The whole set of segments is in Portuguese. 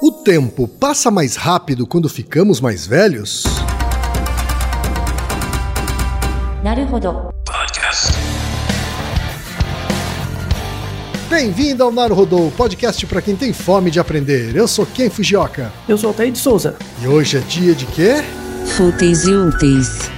O tempo passa mais rápido quando ficamos mais velhos? Bem-vindo ao Naruhodô, podcast para quem tem fome de aprender. Eu sou Ken Fujioka. Eu sou Altair de Souza. E hoje é dia de quê? Fúteis e úteis.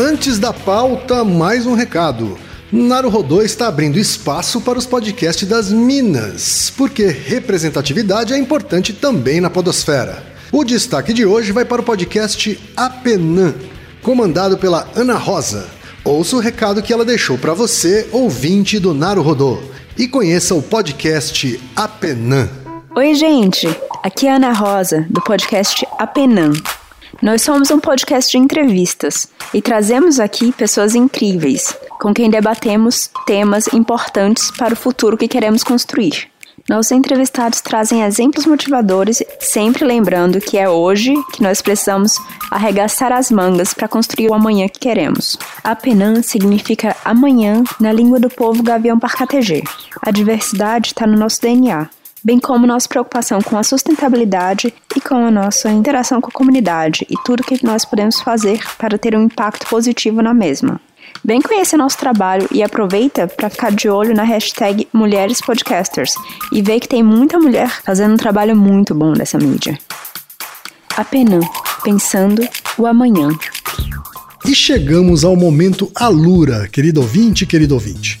Antes da pauta, mais um recado. Naruhodô está abrindo espaço para os podcasts das Minas, porque representatividade é importante também na podosfera. O destaque de hoje vai para o podcast Apenã, comandado pela Ana Rosa. Ouça o recado que ela deixou para você, ouvinte do Naruhodô, e conheça o podcast Apenã. Oi, gente! Aqui é a Ana Rosa, do podcast Apenan. Nós somos um podcast de entrevistas e trazemos aqui pessoas incríveis, com quem debatemos temas importantes para o futuro que queremos construir. Nossos entrevistados trazem exemplos motivadores, sempre lembrando que é hoje que nós precisamos arregaçar as mangas para construir o amanhã que queremos. Apenan significa amanhã na língua do povo gavião parcategê. A diversidade está no nosso DNA bem como nossa preocupação com a sustentabilidade e com a nossa interação com a comunidade e tudo que nós podemos fazer para ter um impacto positivo na mesma. Vem conhecer nosso trabalho e aproveita para ficar de olho na hashtag Mulheres Podcasters e ver que tem muita mulher fazendo um trabalho muito bom nessa mídia. Apenas pensando o amanhã. E chegamos ao momento Alura, querido ouvinte, querido ouvinte.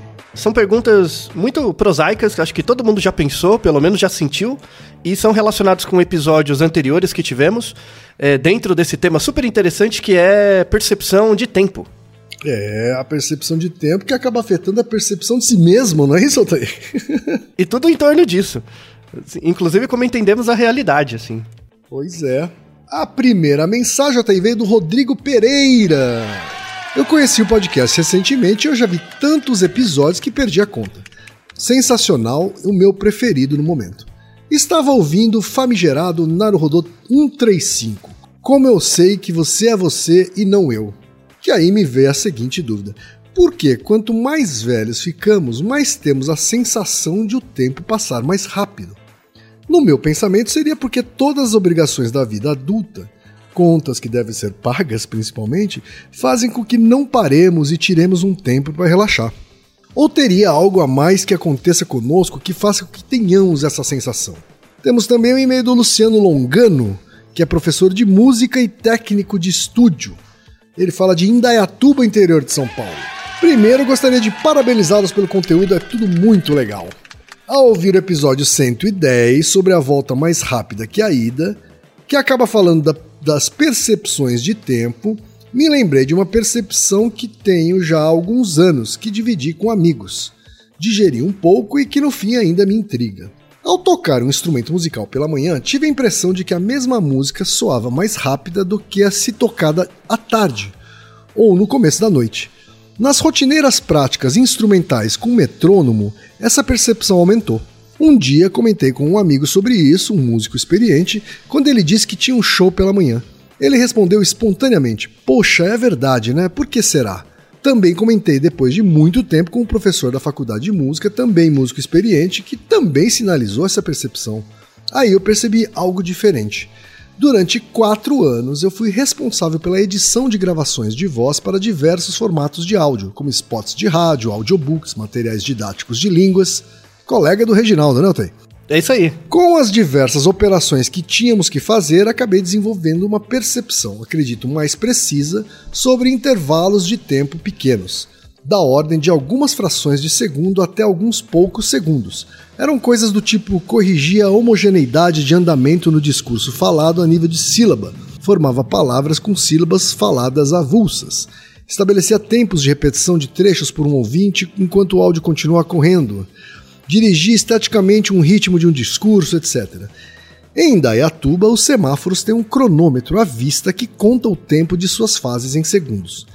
São perguntas muito prosaicas, que acho que todo mundo já pensou, pelo menos já sentiu, e são relacionados com episódios anteriores que tivemos, é, dentro desse tema super interessante que é percepção de tempo. É, a percepção de tempo que acaba afetando a percepção de si mesmo, não é isso, Altair? E tudo em torno disso. Inclusive como entendemos a realidade, assim. pois é. A primeira mensagem até veio do Rodrigo Pereira. Eu conheci o podcast recentemente e eu já vi tantos episódios que perdi a conta. Sensacional, o meu preferido no momento. Estava ouvindo famigerado Naruhodô 135. Como eu sei que você é você e não eu? Que aí me veio a seguinte dúvida. Por que quanto mais velhos ficamos, mais temos a sensação de o tempo passar mais rápido? No meu pensamento seria porque todas as obrigações da vida adulta, contas que devem ser pagas principalmente, fazem com que não paremos e tiremos um tempo para relaxar. Ou teria algo a mais que aconteça conosco que faça com que tenhamos essa sensação? Temos também o e-mail do Luciano Longano, que é professor de música e técnico de estúdio. Ele fala de Indaiatuba, interior de São Paulo. Primeiro, gostaria de parabenizá-los pelo conteúdo, é tudo muito legal. Ao ouvir o episódio 110 sobre a volta mais rápida que a ida, que acaba falando da, das percepções de tempo, me lembrei de uma percepção que tenho já há alguns anos, que dividi com amigos. Digeri um pouco e que no fim ainda me intriga. Ao tocar um instrumento musical pela manhã, tive a impressão de que a mesma música soava mais rápida do que a se tocada à tarde ou no começo da noite. Nas rotineiras práticas instrumentais com metrônomo, essa percepção aumentou. Um dia comentei com um amigo sobre isso, um músico experiente, quando ele disse que tinha um show pela manhã. Ele respondeu espontaneamente: Poxa, é verdade, né? Por que será? Também comentei depois de muito tempo com um professor da faculdade de música, também músico experiente, que também sinalizou essa percepção. Aí eu percebi algo diferente. Durante quatro anos, eu fui responsável pela edição de gravações de voz para diversos formatos de áudio, como spots de rádio, audiobooks, materiais didáticos de línguas. Colega do Reginaldo, né, Otei? É isso aí. Com as diversas operações que tínhamos que fazer, acabei desenvolvendo uma percepção, acredito, mais precisa sobre intervalos de tempo pequenos da ordem de algumas frações de segundo até alguns poucos segundos. Eram coisas do tipo corrigir a homogeneidade de andamento no discurso falado a nível de sílaba, formava palavras com sílabas faladas avulsas, estabelecia tempos de repetição de trechos por um ouvinte enquanto o áudio continua correndo, dirigia esteticamente um ritmo de um discurso, etc. Em Indaiatuba, os semáforos têm um cronômetro à vista que conta o tempo de suas fases em segundos.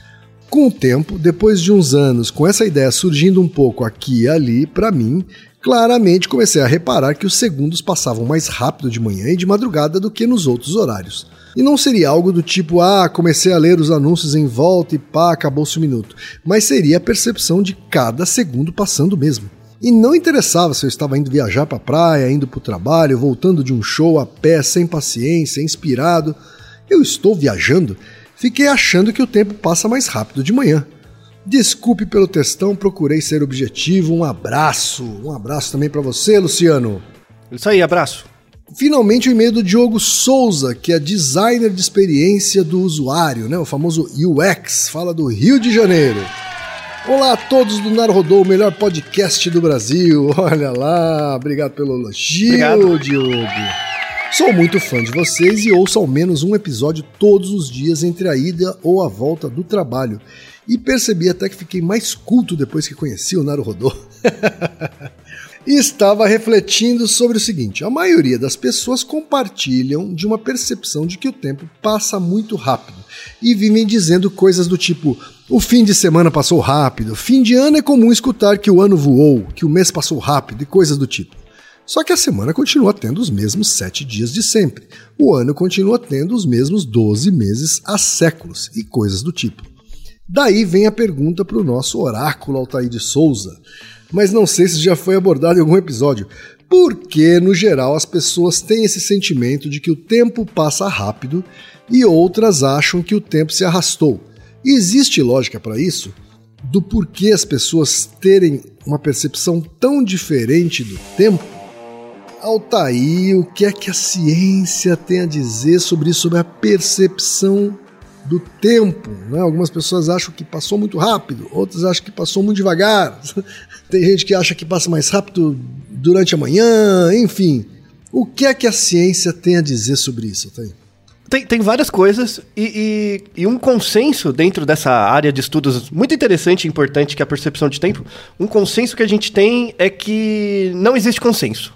Com o tempo, depois de uns anos, com essa ideia surgindo um pouco aqui e ali, para mim, claramente comecei a reparar que os segundos passavam mais rápido de manhã e de madrugada do que nos outros horários. E não seria algo do tipo, ah, comecei a ler os anúncios em volta e pá, acabou-se o minuto. Mas seria a percepção de cada segundo passando mesmo. E não interessava se eu estava indo viajar para a praia, indo para o trabalho, voltando de um show a pé, sem paciência, inspirado. Eu estou viajando Fiquei achando que o tempo passa mais rápido de manhã. Desculpe pelo textão, procurei ser objetivo. Um abraço. Um abraço também para você, Luciano. Isso aí, abraço. Finalmente o e-mail do Diogo Souza, que é designer de experiência do usuário, né? o famoso UX, fala do Rio de Janeiro. Olá a todos do Narodô, o melhor podcast do Brasil. Olha lá, obrigado pelo elogio, obrigado. Diogo. Sou muito fã de vocês e ouço ao menos um episódio todos os dias entre a ida ou a volta do trabalho. E percebi até que fiquei mais culto depois que conheci o Naruhodô. e estava refletindo sobre o seguinte: a maioria das pessoas compartilham de uma percepção de que o tempo passa muito rápido e vivem dizendo coisas do tipo: o fim de semana passou rápido, fim de ano é comum escutar que o ano voou, que o mês passou rápido e coisas do tipo. Só que a semana continua tendo os mesmos sete dias de sempre. O ano continua tendo os mesmos 12 meses há séculos e coisas do tipo. Daí vem a pergunta para o nosso oráculo Altair de Souza, mas não sei se já foi abordado em algum episódio. Por que, no geral, as pessoas têm esse sentimento de que o tempo passa rápido e outras acham que o tempo se arrastou? Existe lógica para isso? Do porquê as pessoas terem uma percepção tão diferente do tempo? Altair, o que é que a ciência tem a dizer sobre isso, sobre a percepção do tempo? Né? Algumas pessoas acham que passou muito rápido, outras acham que passou muito devagar. Tem gente que acha que passa mais rápido durante a manhã, enfim. O que é que a ciência tem a dizer sobre isso, Altair? Tem, tem várias coisas e, e, e, um consenso dentro dessa área de estudos muito interessante e importante que é a percepção de tempo. Um consenso que a gente tem é que não existe consenso.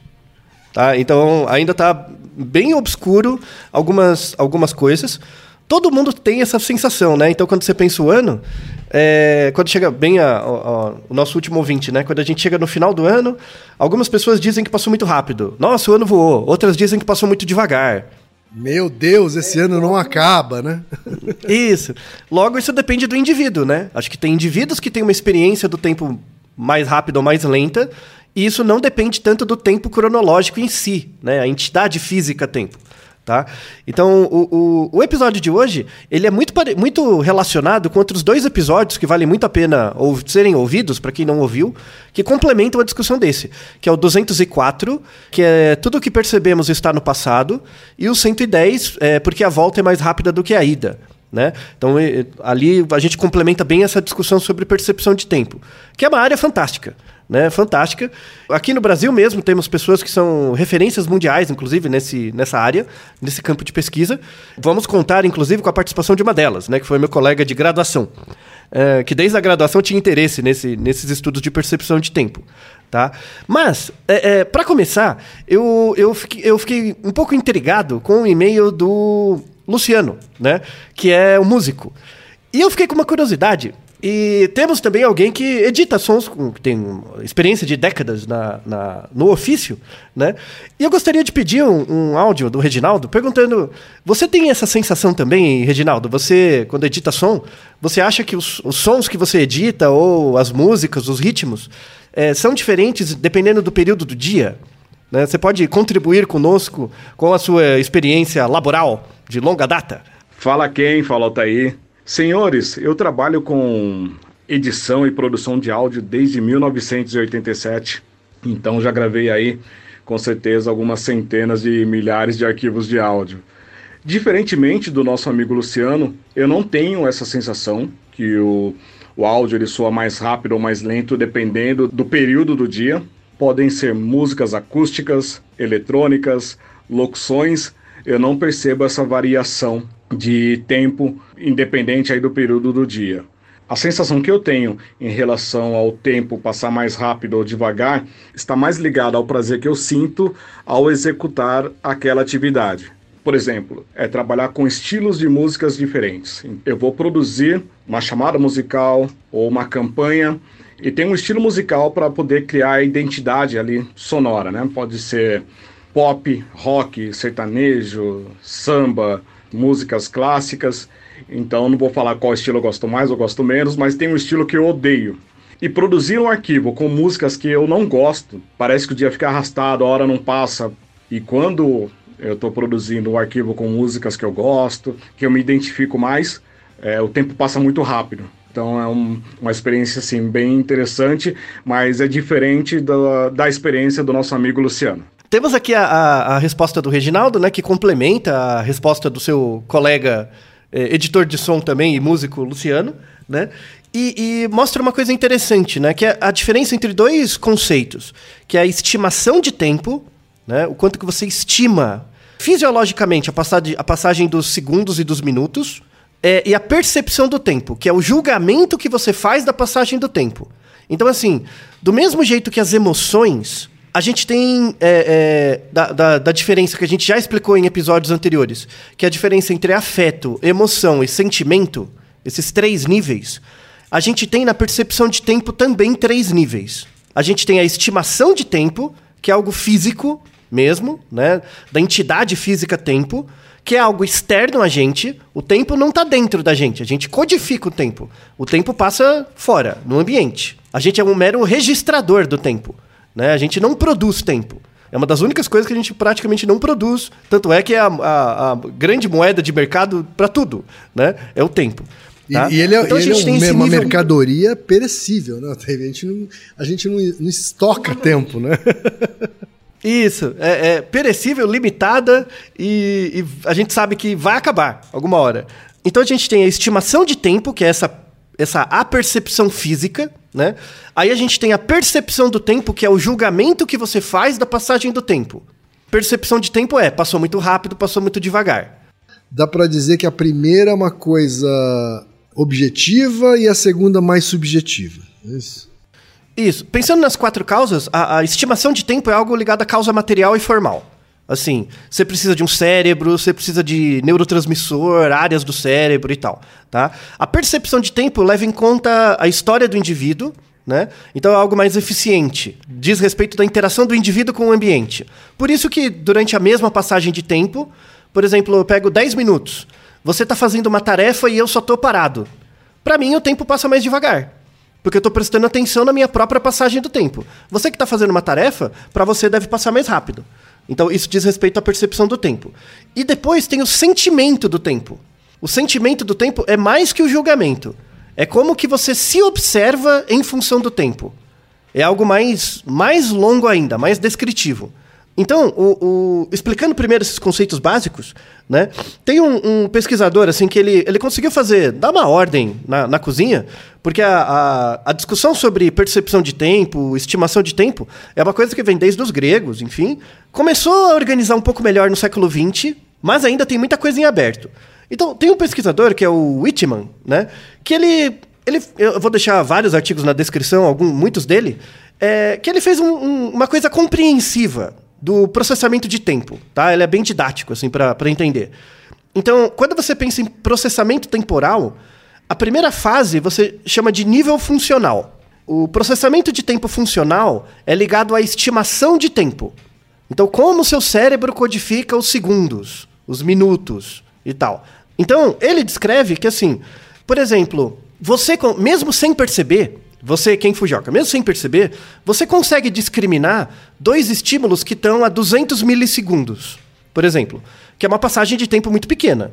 Tá? Então ainda está bem obscuro algumas, algumas coisas. Todo mundo tem essa sensação, né? Então quando você pensa o ano, é, quando chega bem a, a- a- o nosso último ouvinte, né? Quando a gente chega no final do ano, algumas pessoas dizem que passou muito rápido. Nossa, o ano voou. Outras dizem que passou muito devagar. Meu Deus, esse ano não acaba, né? Isso. Logo, isso depende do indivíduo, né? Acho que tem indivíduos que têm uma experiência do tempo mais rápida ou mais lenta, e isso não depende tanto do tempo cronológico em si, né? A entidade física tempo. Tá? Então, o, o, o episódio de hoje, ele é muito, muito relacionado com outros dois episódios que valem muito a pena ou, serem ouvidos, para quem não ouviu, que complementam a discussão desse, que é o 204, que é tudo o que percebemos está no passado, e o 110, é, porque a volta é mais rápida do que a ida. Né? Então, ali a gente complementa bem essa discussão sobre percepção de tempo, que é uma área fantástica né? Fantástica. Aqui no Brasil mesmo temos pessoas que são referências mundiais, inclusive, nesse, nessa área, nesse campo de pesquisa. Vamos contar, inclusive, com a participação de uma delas, né? Que foi meu colega de graduação. é, que desde a graduação tinha interesse nesse, nesses estudos de percepção de tempo. Tá? Mas, é, para começar, eu, eu, fiquei, eu fiquei um pouco intrigado com o e-mail do Luciano, né? Que é um músico. E eu fiquei com uma curiosidade. E temos também alguém que edita sons, que tem experiência de décadas na, na- no ofício, né? E eu gostaria de pedir um, um áudio do Reginaldo perguntando: você tem essa sensação também, Reginaldo? Você, quando edita som, você acha que os, os sons que você edita, ou as músicas, os ritmos, eh, são diferentes dependendo do período do dia? né? Você pode contribuir conosco com a sua experiência laboral de longa data? Fala quem? Fala Altair. Senhores, eu trabalho com edição e produção de áudio desde 1987, então já gravei aí com certeza algumas centenas de milhares de arquivos de áudio. Diferentemente do nosso amigo Luciano, eu não tenho essa sensação que o, o áudio ele soa mais rápido ou mais lento dependendo do período do dia. Podem ser músicas acústicas, eletrônicas, locuções. Eu não percebo essa variação de tempo independente aí do período do dia. A sensação que eu tenho em relação ao tempo passar mais rápido ou devagar está mais ligada ao prazer que eu sinto ao executar aquela atividade. Por exemplo, é trabalhar com estilos de músicas diferentes. Eu vou produzir uma chamada musical ou uma campanha e tem um estilo musical para poder criar a identidade ali sonora, né? Pode ser pop, rock, sertanejo, samba, músicas clássicas. Então não vou falar qual estilo eu gosto mais ou gosto menos, mas tem um estilo que eu odeio. E produzir um arquivo com músicas que eu não gosto, parece que o dia fica arrastado, a hora não passa. E quando eu estou produzindo um arquivo com músicas que eu gosto, que eu me identifico mais, é, o tempo passa muito rápido. Então é um- uma experiência assim bem interessante, mas é diferente da, da experiência do nosso amigo Luciano. Temos aqui a, a- a resposta do Reginaldo, né, que complementa a resposta do seu colega eh, editor de som também e músico Luciano, né? E, e mostra uma coisa interessante, né? Que é a diferença entre dois conceitos, que é a estimação de tempo, né? O quanto que você estima fisiologicamente a passagem, a passagem dos segundos e dos minutos, é, e a percepção do tempo, que é o julgamento que você faz da passagem do tempo. Então, assim, do mesmo jeito que as emoções, a gente tem é, é, da, da, da diferença que a gente já explicou em episódios anteriores, que a diferença entre afeto, emoção e sentimento, esses três níveis, a gente tem na percepção de tempo também três níveis. A gente tem a estimação de tempo, que é algo físico mesmo, né? Da entidade física tempo, que é algo externo a gente. O tempo não está dentro da gente. A gente codifica o tempo. O tempo passa fora, no ambiente. A gente é um mero registrador do tempo. Né? A gente não produz tempo. É uma das únicas coisas que a gente praticamente não produz. Tanto é que é a, a- a grande moeda de mercado para tudo. Né? É o tempo. E, tá? e ele é, Então ele é um- uma nível- mercadoria perecível, né? A gente não, a gente não, não estoca tempo, né? Isso, é, é perecível, limitada e, e a gente sabe que vai acabar alguma hora. Então a gente tem a estimação de tempo, que é essa, essa apercepção física, né? Aí a gente tem a percepção do tempo, que é o julgamento que você faz da passagem do tempo. Percepção de tempo é, passou muito rápido, passou muito devagar. Dá pra dizer que a primeira é uma coisa objetiva e a segunda mais subjetiva. É Isso. Isso. Pensando nas quatro causas, a, a estimação de tempo é algo ligado à causa material e formal. Assim, você precisa de um cérebro, você precisa de neurotransmissor, áreas do cérebro e tal, tá? A percepção de tempo leva em conta a história do indivíduo, né? Então é algo mais eficiente, diz respeito da interação do indivíduo com o ambiente. Por isso que durante a mesma passagem de tempo, por exemplo, eu pego 10 minutos, você está fazendo uma tarefa e eu só estou parado. Para mim o tempo passa mais devagar. Porque eu estou prestando atenção na minha própria passagem do tempo. Você que está fazendo uma tarefa, para você deve passar mais rápido. Então, isso diz respeito à percepção do tempo. E depois tem o sentimento do tempo. O sentimento do tempo é mais que o julgamento. É como que você se observa em função do tempo. É algo mais, mais longo ainda, mais descritivo. Então, o, o, explicando primeiro esses conceitos básicos, né? Tem um, um, pesquisador assim que ele, ele conseguiu fazer, dar uma ordem na, na cozinha, porque a, a, a, discussão sobre percepção de tempo, estimação de tempo, é uma coisa que vem desde os gregos, enfim. Começou a organizar um pouco melhor no século XX, mas ainda tem muita coisa em aberto. Então, tem um pesquisador que é o Whitman, né? Que ele. ele eu vou deixar vários artigos na descrição, alguns, muitos dele, é, que ele fez um, um, uma coisa compreensiva do processamento de tempo, tá? Ele é bem didático, assim, para entender. Então, quando você pensa em processamento temporal, a primeira fase você chama de nível funcional. O processamento de tempo funcional é ligado à estimação de tempo. Então, como o seu cérebro codifica os segundos, os minutos e tal. Então, ele descreve que, assim, por exemplo, você, mesmo sem perceber, você, quem fujoca, mesmo sem perceber, você consegue discriminar dois estímulos que estão a 200 milissegundos, por exemplo, que é uma passagem de tempo muito pequena.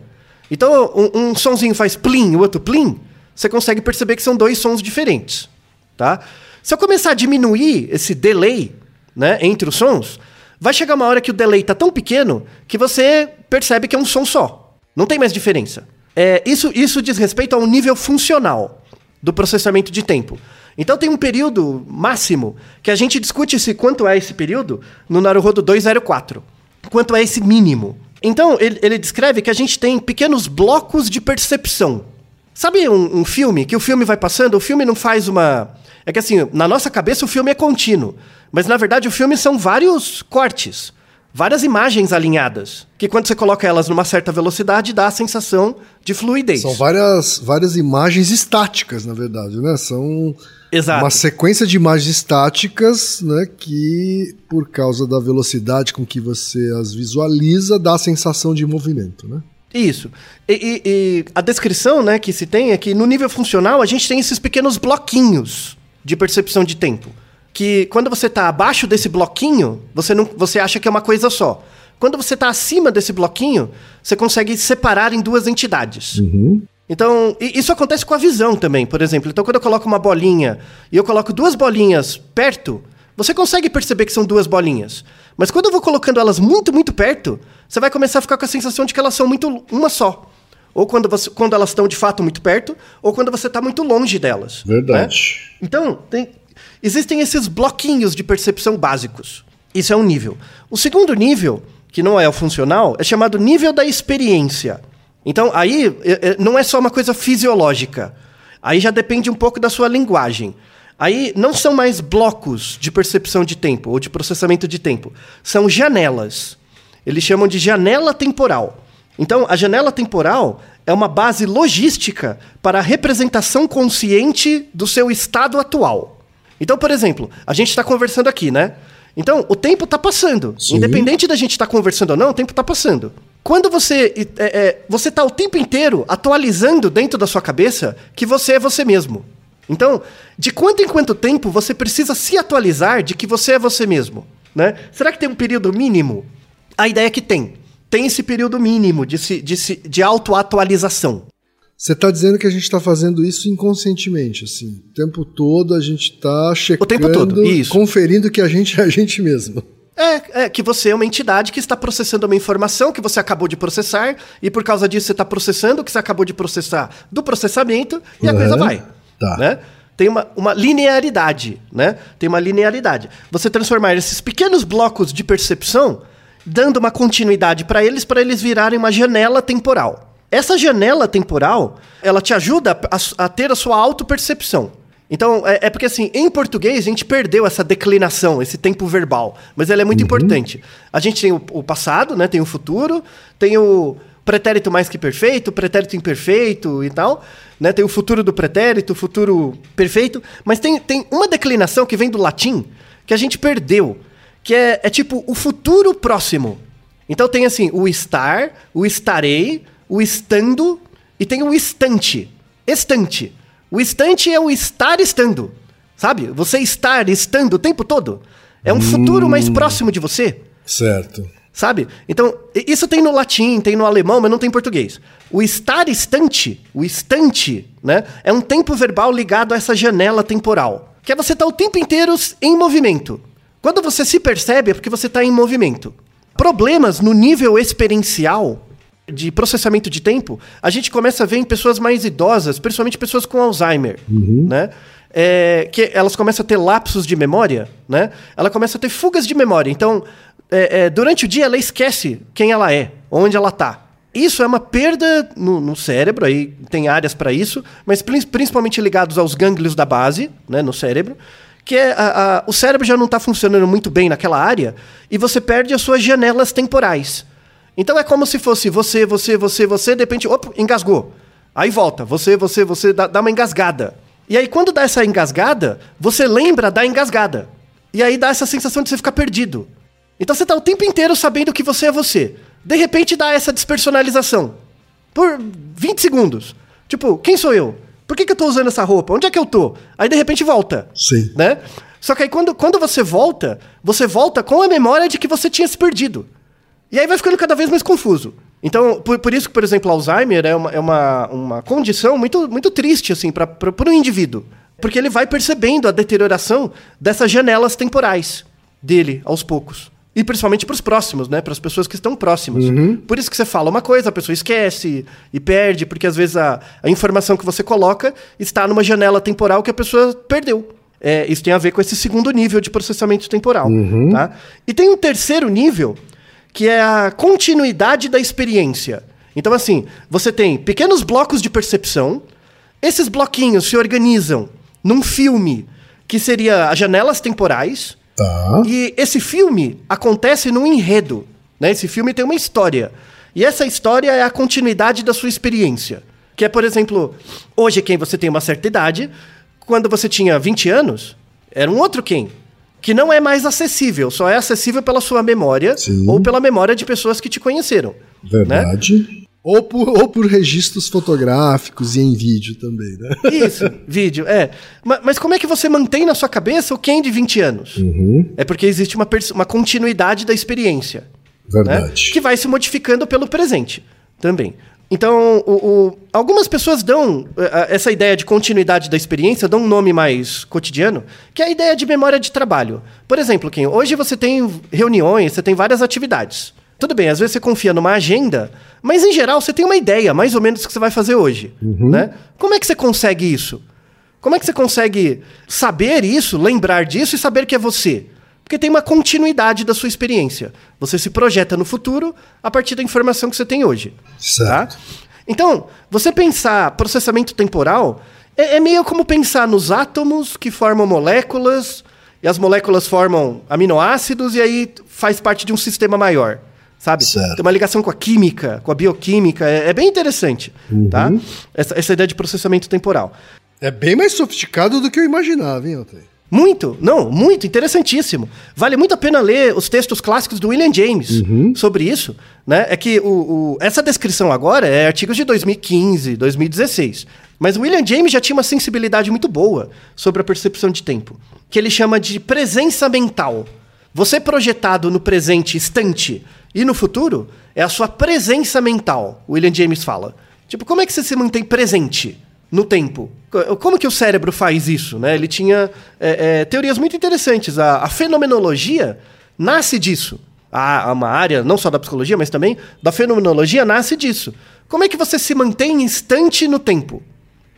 Então, um, um sonzinho faz plim, o outro plim, você consegue perceber que são dois sons diferentes, tá? Se eu começar a diminuir esse delay, né, entre os sons, vai chegar uma hora que o delay está tão pequeno que você percebe que é um som só. Não tem mais diferença. É, isso, isso diz respeito a um nível funcional do processamento de tempo. Então tem um período máximo que a gente discute se quanto é esse período no Naruhodo 204. Quanto é esse mínimo. Então ele, ele descreve que a gente tem pequenos blocos de percepção. Sabe um, um filme que o filme vai passando, o filme não faz uma. É que assim, na nossa cabeça o filme é contínuo. Mas na verdade o filme são vários cortes várias imagens alinhadas, que quando você coloca elas numa certa velocidade dá a sensação de fluidez. São várias, várias imagens estáticas, na verdade, né? São Exato. uma sequência de imagens estáticas, né, que por causa da velocidade com que você as visualiza dá a sensação de movimento, né? Isso. E, e, e a descrição, né, que se tem é que no nível funcional a gente tem esses pequenos bloquinhos de percepção de tempo que quando você está abaixo desse bloquinho, você, não, você acha que é uma coisa só. Quando você está acima desse bloquinho, você consegue separar em duas entidades. Uhum. Então, isso acontece com a visão também, por exemplo. Então, quando eu coloco uma bolinha e eu coloco duas bolinhas perto, você consegue perceber que são duas bolinhas. Mas quando eu vou colocando elas muito, muito perto, você vai começar a ficar com a sensação de que elas são muito uma só. Ou quando, você, quando elas estão de fato muito perto, ou quando você está muito longe delas. Verdade. Né? Então, tem, Existem esses bloquinhos de percepção básicos. Isso é um nível. O segundo nível, que não é o funcional, é chamado nível da experiência. Então, aí é, é, não é só uma coisa fisiológica. Aí já depende um pouco da sua linguagem. Aí não são mais blocos de percepção de tempo ou de processamento de tempo. São janelas. Eles chamam de janela temporal. Então, a janela temporal é uma base logística para a representação consciente do seu estado atual. Então, por exemplo, a gente está conversando aqui, né? Então, o tempo está passando. Sim. Independente da gente estar tá conversando ou não, o tempo está passando. Quando você é, é, você está o tempo inteiro atualizando dentro da sua cabeça que você é você mesmo. Então, de quanto em quanto tempo você precisa se atualizar de que você é você mesmo, né? Será que tem um período mínimo? A ideia é que tem. Tem esse período mínimo de, se, de, se, de autoatualização. Você está dizendo que a gente está fazendo isso inconscientemente, assim. O tempo todo a gente está checando, o tempo todo, isso. conferindo que a gente é a gente mesmo. É, é, que você é uma entidade que está processando uma informação que você acabou de processar, e por causa disso você está processando o que você acabou de processar do processamento, e a coisa vai. Tá. Né? Tem uma, uma linearidade, né? Tem uma linearidade. Você transformar esses pequenos blocos de percepção, dando uma continuidade para eles, para eles virarem uma janela temporal. Essa janela temporal, ela te ajuda a, a ter a sua autopercepção. Então, é, é porque assim, em português a gente perdeu essa declinação, esse tempo verbal, mas ela é muito importante. A gente tem o, o passado, né? Tem o futuro, tem o pretérito mais que perfeito, pretérito imperfeito e tal, né? Tem o futuro do pretérito, o futuro perfeito, mas tem, tem uma declinação que vem do latim que a gente perdeu, que é, é tipo o futuro próximo. Então tem assim, o estar, o estarei, o estando e tem o estante. Estante. O estante é o estar estando. Sabe? Você estar estando o tempo todo. É um futuro mais próximo de você. Certo. Sabe? Então, isso tem no latim, tem no alemão, mas não tem em português. O estar estante, o estante, né? É um tempo verbal ligado a essa janela temporal. Que é você estar o tempo inteiro em movimento. Quando você se percebe, é porque você está em movimento. Problemas no nível experiencial de processamento de tempo, a gente começa a ver em pessoas mais idosas, principalmente pessoas com Alzheimer, né? É, que elas começam a ter lapsos de memória, né? Ela começa a ter fugas de memória. Então, é, é, durante o dia ela esquece quem ela é, onde ela está. Isso é uma perda no, no cérebro, aí tem áreas para isso, mas prin- principalmente ligados aos gânglios da base, né, no cérebro, que é a- a- o cérebro já não está funcionando muito bem naquela área e você perde as suas janelas temporais. Então é como se fosse você, você, você, você, de repente, opa, engasgou. Aí volta, você, você, você, dá, dá uma engasgada. E aí quando dá essa engasgada, você lembra da engasgada. E aí dá essa sensação de você ficar perdido. Então você tá o tempo inteiro sabendo que você é você. De repente dá essa despersonalização. Por 20 segundos. Tipo, quem sou eu? Por que, que eu tô usando essa roupa? Onde é que eu tô? Aí de repente volta. Sim. Né? Só que aí quando, quando você volta, você volta com a memória de que você tinha se perdido. E aí vai ficando cada vez mais confuso. Então, por, por isso que, por exemplo, Alzheimer é uma, é uma, uma condição muito, muito triste, assim, para um indivíduo. Porque ele vai percebendo a deterioração dessas janelas temporais dele, aos poucos. E principalmente para os próximos, né? Para as pessoas que estão próximas. Por isso que você fala uma coisa, a pessoa esquece e perde, porque às vezes a, a informação que você coloca está numa janela temporal que a pessoa perdeu. É, isso tem a ver com esse segundo nível de processamento temporal. Tá? E tem um terceiro nível, que é a continuidade da experiência. Então, assim, você tem pequenos blocos de percepção, esses bloquinhos se organizam num filme que seria as janelas temporais, Tá. e esse filme acontece num enredo. Né? Esse filme tem uma história. E essa história é a continuidade da sua experiência. Que é, por exemplo, hoje quem você tem uma certa idade, quando você tinha 20 anos, era um outro quem. Que não é mais acessível, só é acessível pela sua memória Sim. ou pela memória de pessoas que te conheceram. né? Verdade. Ou, por, ou por registros fotográficos e em vídeo também, né? Isso, vídeo, é. Ma- Mas, como é que você mantém na sua cabeça o quem de 20 anos? É porque existe uma, uma continuidade da experiência. né? Verdade. Que vai se modificando pelo presente também. Então, o- o- algumas pessoas dão eh, eh, essa ideia de continuidade da experiência, dão um nome mais cotidiano, que é a ideia de memória de trabalho. Por exemplo, Kim, hoje você tem reuniões, você tem várias atividades. Tudo bem, às vezes você confia numa agenda, mas em geral você tem uma ideia, mais ou menos, do que você vai fazer hoje. Né? Como é que você consegue isso? Como é que você consegue saber isso, lembrar disso e saber que é você? Porque tem uma continuidade da sua experiência. Você se projeta no futuro a partir da informação que você tem hoje. Certo. Tá? Então, você pensar processamento temporal é, é meio como pensar nos átomos que formam moléculas, e as moléculas formam aminoácidos, e aí faz parte de um sistema maior. Sabe? Certo. Tem uma ligação com a química, com a bioquímica, é, é bem interessante. Tá? Essa, essa ideia de processamento temporal. É bem mais sofisticado do que eu imaginava, hein, Otávio? Muito, não, muito, interessantíssimo. Vale muito a pena ler os textos clássicos do William James sobre isso. Né? É que o, o- essa descrição agora é artigos de 2015, 2016. Mas o William James já tinha uma sensibilidade muito boa sobre a percepção de tempo, que ele chama de presença mental. Você projetado no presente instante e no futuro é a sua presença mental, o William James fala. Tipo, como é que você se mantém presente? No tempo. Co- Como que o cérebro faz isso? Né? Ele tinha é, é, teorias muito interessantes. A, a fenomenologia nasce disso. Há uma área, não só da psicologia, mas também da fenomenologia, nasce disso. Como é que você se mantém instante no tempo?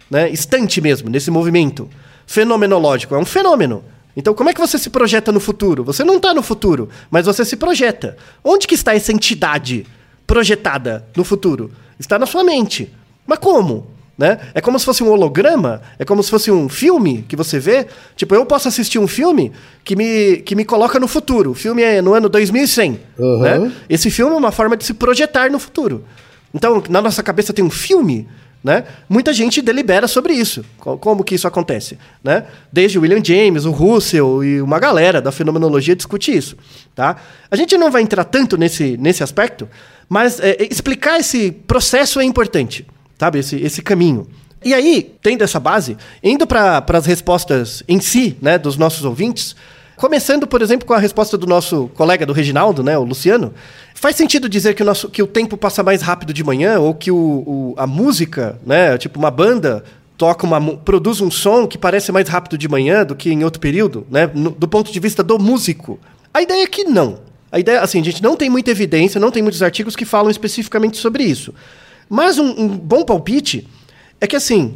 Né? Instante mesmo, nesse movimento fenomenológico. É um fenômeno. Então, como é que você se projeta no futuro? Você não está no futuro, mas você se projeta. Onde que está essa entidade projetada no futuro? Está na sua mente. Mas como? Né? É como se fosse um holograma, é como se fosse um filme que você vê. Tipo, eu posso assistir um filme que me, que me coloca no futuro. O filme é no ano 2100. Uhum. Né? Esse filme é uma forma de se projetar no futuro. Então, na nossa cabeça tem um filme, né? Muita gente delibera sobre isso. Co- Como que isso acontece, né? Desde o William James, o Russell e uma galera da fenomenologia discute isso, tá? A gente não vai entrar tanto nesse, nesse aspecto, mas é, explicar esse processo é importante, sabe? Esse, esse caminho. E aí, tendo essa base, indo para as respostas em si, né, dos nossos ouvintes, Começando, por exemplo, com a resposta do nosso colega do Reginaldo, né, o Luciano. Faz sentido dizer que o, nosso, que o tempo passa mais rápido de manhã ou que o, o- a música, né, tipo uma banda toca uma, produz um som que parece mais rápido de manhã do que em outro período, né, no- do ponto de vista do músico? A ideia é que não. A ideia, assim, a gente não tem muita evidência, não tem muitos artigos que falam especificamente sobre isso. Mas um, um bom palpite é que, assim,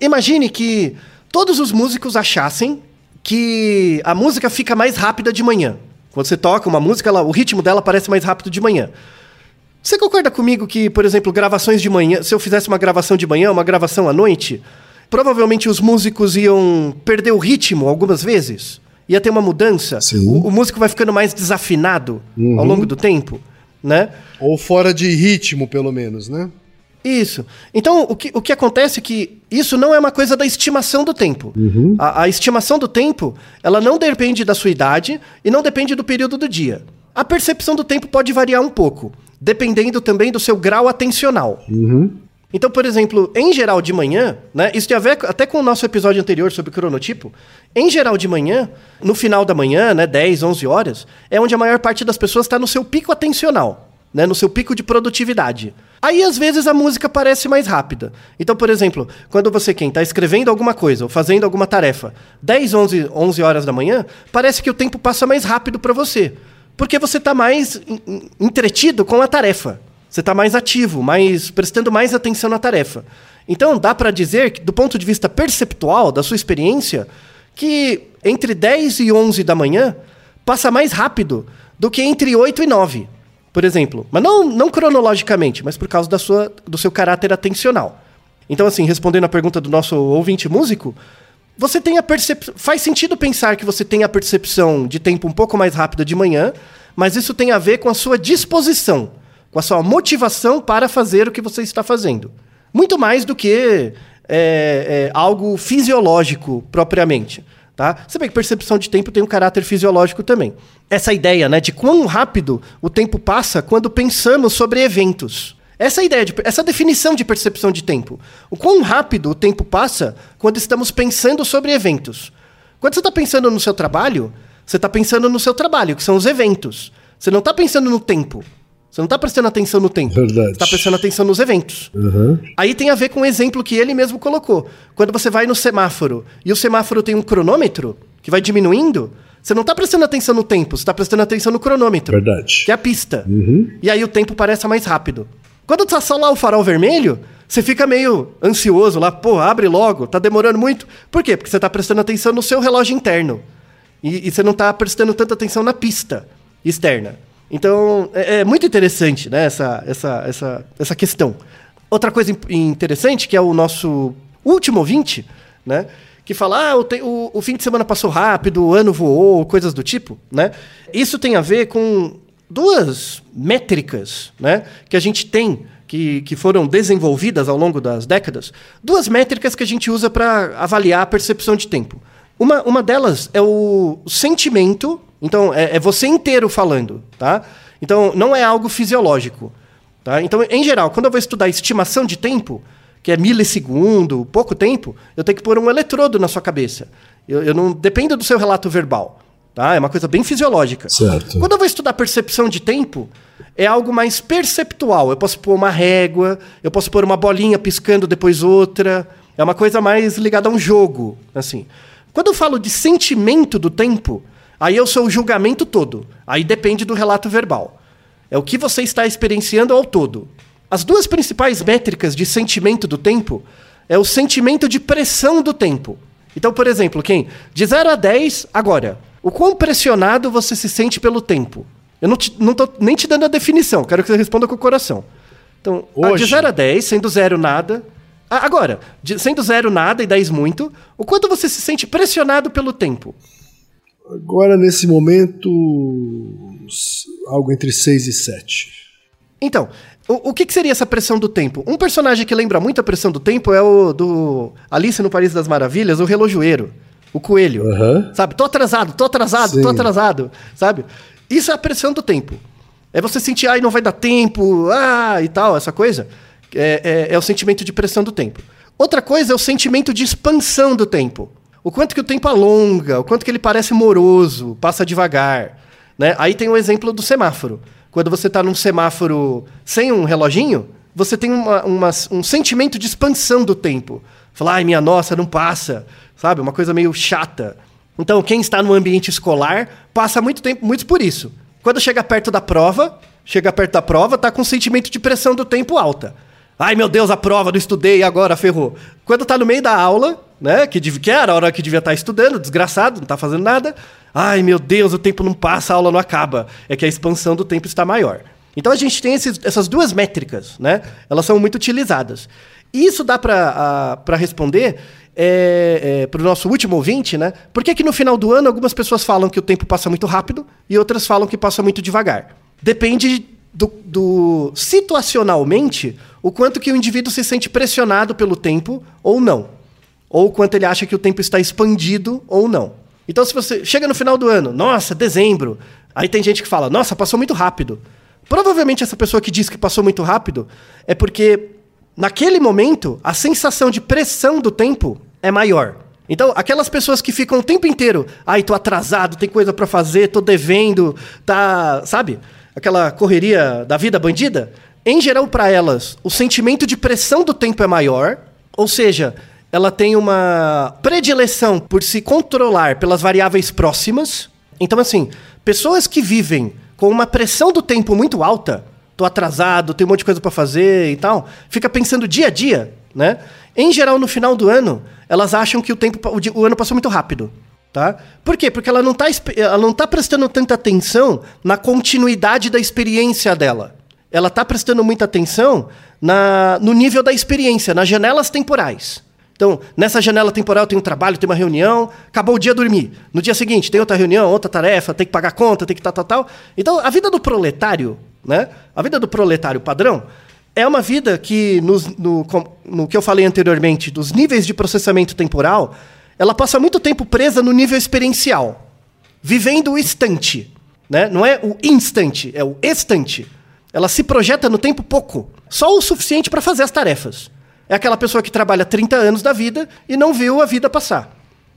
Imagine que todos os músicos achassem que a música fica mais rápida de manhã. Quando você toca uma música, ela- o ritmo dela parece mais rápido de manhã. Você concorda comigo que, por exemplo, gravações de manhã, se eu fizesse uma gravação de manhã, uma gravação à noite, provavelmente os músicos iam perder o ritmo algumas vezes? Ia ter uma mudança? Sim. O, o músico vai ficando mais desafinado ao longo do tempo, né? Ou fora de ritmo, pelo menos, né? Isso. Então, o que, o que acontece é que isso não é uma coisa da estimação do tempo. A, a estimação do tempo, ela não depende da sua idade e não depende do período do dia. A percepção do tempo pode variar um pouco, dependendo também do seu grau atencional. Então, por exemplo, em geral de manhã, né? Isso tem a ver até com o nosso episódio anterior sobre cronotipo. Em geral de manhã, no final da manhã, né, 10, 11 horas, é onde a maior parte das pessoas está no seu pico atencional, né, no seu pico de produtividade. Aí, às vezes, a música parece mais rápida. Então, por exemplo, quando você, quem está escrevendo alguma coisa ou fazendo alguma tarefa, 10, 11, 11 horas da manhã, parece que o tempo passa mais rápido para você. Porque você está mais en- en- entretido com a tarefa. Você está mais ativo, mais prestando mais atenção na tarefa. Então, dá para dizer que, do ponto de vista perceptual, da sua experiência, que entre 10 e 11 da manhã passa mais rápido do que entre 8 e 9, por exemplo. Mas não, não cronologicamente, mas por causa da sua, do seu caráter atencional. Então, assim, respondendo a pergunta do nosso ouvinte músico, você tem a percepção. Faz sentido pensar que você tem a percepção de tempo um pouco mais rápida de manhã, mas isso tem a ver com a sua disposição, com a sua motivação para fazer o que você está fazendo. Muito mais do que é, é, algo fisiológico propriamente. Tá? Você vê que percepção de tempo tem um caráter fisiológico também. Essa ideia né, de quão rápido o tempo passa quando pensamos sobre eventos. Essa ideia, de, essa definição de percepção de tempo. O quão rápido o tempo passa quando estamos pensando sobre eventos. Quando você está pensando no seu trabalho, você está pensando no seu trabalho, que são os eventos. Você não está pensando no tempo. Você não está prestando atenção no tempo. Verdade. Você está prestando atenção nos eventos. Uhum. Aí tem a ver com o exemplo que ele mesmo colocou. Quando você vai no semáforo e o semáforo tem um cronômetro que vai diminuindo, você não está prestando atenção no tempo, você está prestando atenção no cronômetro. Verdade. Que é a pista. E aí o tempo parece mais rápido. Quando tá só lá o farol vermelho, você fica meio ansioso lá, pô, abre logo, tá demorando muito. Por quê? Porque você tá prestando atenção no seu relógio interno. E, e você não tá prestando tanta atenção na pista externa. Então, é, é muito interessante, né, essa, essa, essa, essa questão. Outra coisa interessante, que é o nosso último ouvinte, né, que fala, ah, o, te- o- o fim de semana passou rápido, o ano voou, coisas do tipo, né? Isso tem a ver com duas métricas, né, que a gente tem que, que foram desenvolvidas ao longo das décadas, duas métricas que a gente usa para avaliar a percepção de tempo. Uma, uma delas é o sentimento, então é, é você inteiro falando, tá? Então não é algo fisiológico, tá? Então, em geral, quando eu vou estudar estimação de tempo, que é milissegundo, pouco tempo, eu tenho que pôr um eletrodo na sua cabeça. Eu, eu não dependo do seu relato verbal, tá? É uma coisa bem fisiológica. Certo. Quando eu vou estudar percepção de tempo, é algo mais perceptual. Eu posso pôr uma régua, eu posso pôr uma bolinha piscando depois outra. É uma coisa mais ligada a um jogo, assim. Quando eu falo de sentimento do tempo, aí eu sou o julgamento todo. Aí depende do relato verbal. É o que você está experienciando ao todo. As duas principais métricas de sentimento do tempo é o sentimento de pressão do tempo. Então, por exemplo, quem? De 0 a 10, agora. O quão pressionado você se sente pelo tempo? Eu não, te, não tô nem te dando a definição, quero que você responda com o coração. Então, a de Hoje. 0 a 10, sendo 0 nada, Agora, de- sendo zero nada e 10 muito, o quanto você se sente pressionado pelo tempo? Agora, nesse momento, algo entre 6 e 7. Então, o, o que, que seria essa pressão do tempo? Um personagem que lembra muito a pressão do tempo é o do Alice no País das Maravilhas, o relojoeiro, o coelho. Aham. Sabe? Tô atrasado, tô atrasado, Sim. tô atrasado, sabe? Isso é a pressão do tempo. É você sentir, ai, não vai dar tempo, ah, e tal, essa coisa. É, é- é o sentimento de pressão do tempo. Outra coisa é o sentimento de expansão do tempo. O quanto que o tempo alonga, o quanto que ele parece moroso, passa devagar. Né? Aí tem o exemplo do semáforo. Quando você está num semáforo sem um reloginho, você tem uma- uma- um sentimento de expansão do tempo. Falar, ai, minha nossa, não passa. Sabe? Uma coisa meio chata. Então, quem está no ambiente escolar passa muito tempo, muito por isso. Quando chega perto da prova, chega perto da prova, tá com um sentimento de pressão do tempo alta. Ai, meu Deus, a prova, não estudei, agora ferrou. Quando tá no meio da aula, né, que, que era a hora que devia estar estudando, desgraçado, não tá fazendo nada. Ai, meu Deus, o tempo não passa, a aula não acaba. É que a expansão do tempo está maior. Então a gente tem esses- essas duas métricas, né? Elas são muito utilizadas. Isso dá para responder é, para o nosso último ouvinte, né? Por que, que no final do ano algumas pessoas falam que o tempo passa muito rápido e outras falam que passa muito devagar? Depende do, do situacionalmente o quanto que o indivíduo se sente pressionado pelo tempo ou não. Ou quanto ele acha que o tempo está expandido ou não. Então, se você chega no final do ano, nossa, dezembro, aí tem gente que fala, nossa, passou muito rápido. Provavelmente essa pessoa que diz que passou muito rápido é porque naquele momento a sensação de pressão do tempo é maior. Então, aquelas pessoas que ficam o tempo inteiro, ai, tô atrasado, tem coisa pra fazer, tô devendo, tá, sabe? Aquela correria da vida bandida, em geral para elas, o sentimento de pressão do tempo é maior, ou seja, ela tem uma predileção por se controlar pelas variáveis próximas. Então, assim, pessoas que vivem com uma pressão do tempo muito alta, tô atrasado, tem um monte de coisa para fazer e tal, fica pensando dia a dia, né? Em geral, no final do ano, elas acham que o tempo, o ano passou muito rápido. Tá? Por quê? Porque ela não está ela não tá prestando tanta atenção na continuidade da experiência dela. Ela está prestando muita atenção na, no nível da experiência, nas janelas temporais. Então, nessa janela temporal tem um trabalho, tem uma reunião, acabou o dia dormir. No dia seguinte tem outra reunião, outra tarefa, tem que pagar conta, tem que tal, tal, tal. Então, a vida do proletário, né? A vida do proletário padrão é uma vida que, nos- no, no que eu falei anteriormente, dos níveis de processamento temporal, ela passa muito tempo presa no nível experiencial, vivendo o instante. Né? Não é o instante, é o estante. Ela se projeta no tempo pouco, só o suficiente para fazer as tarefas. É aquela pessoa que trabalha 30 anos da vida e não viu a vida passar,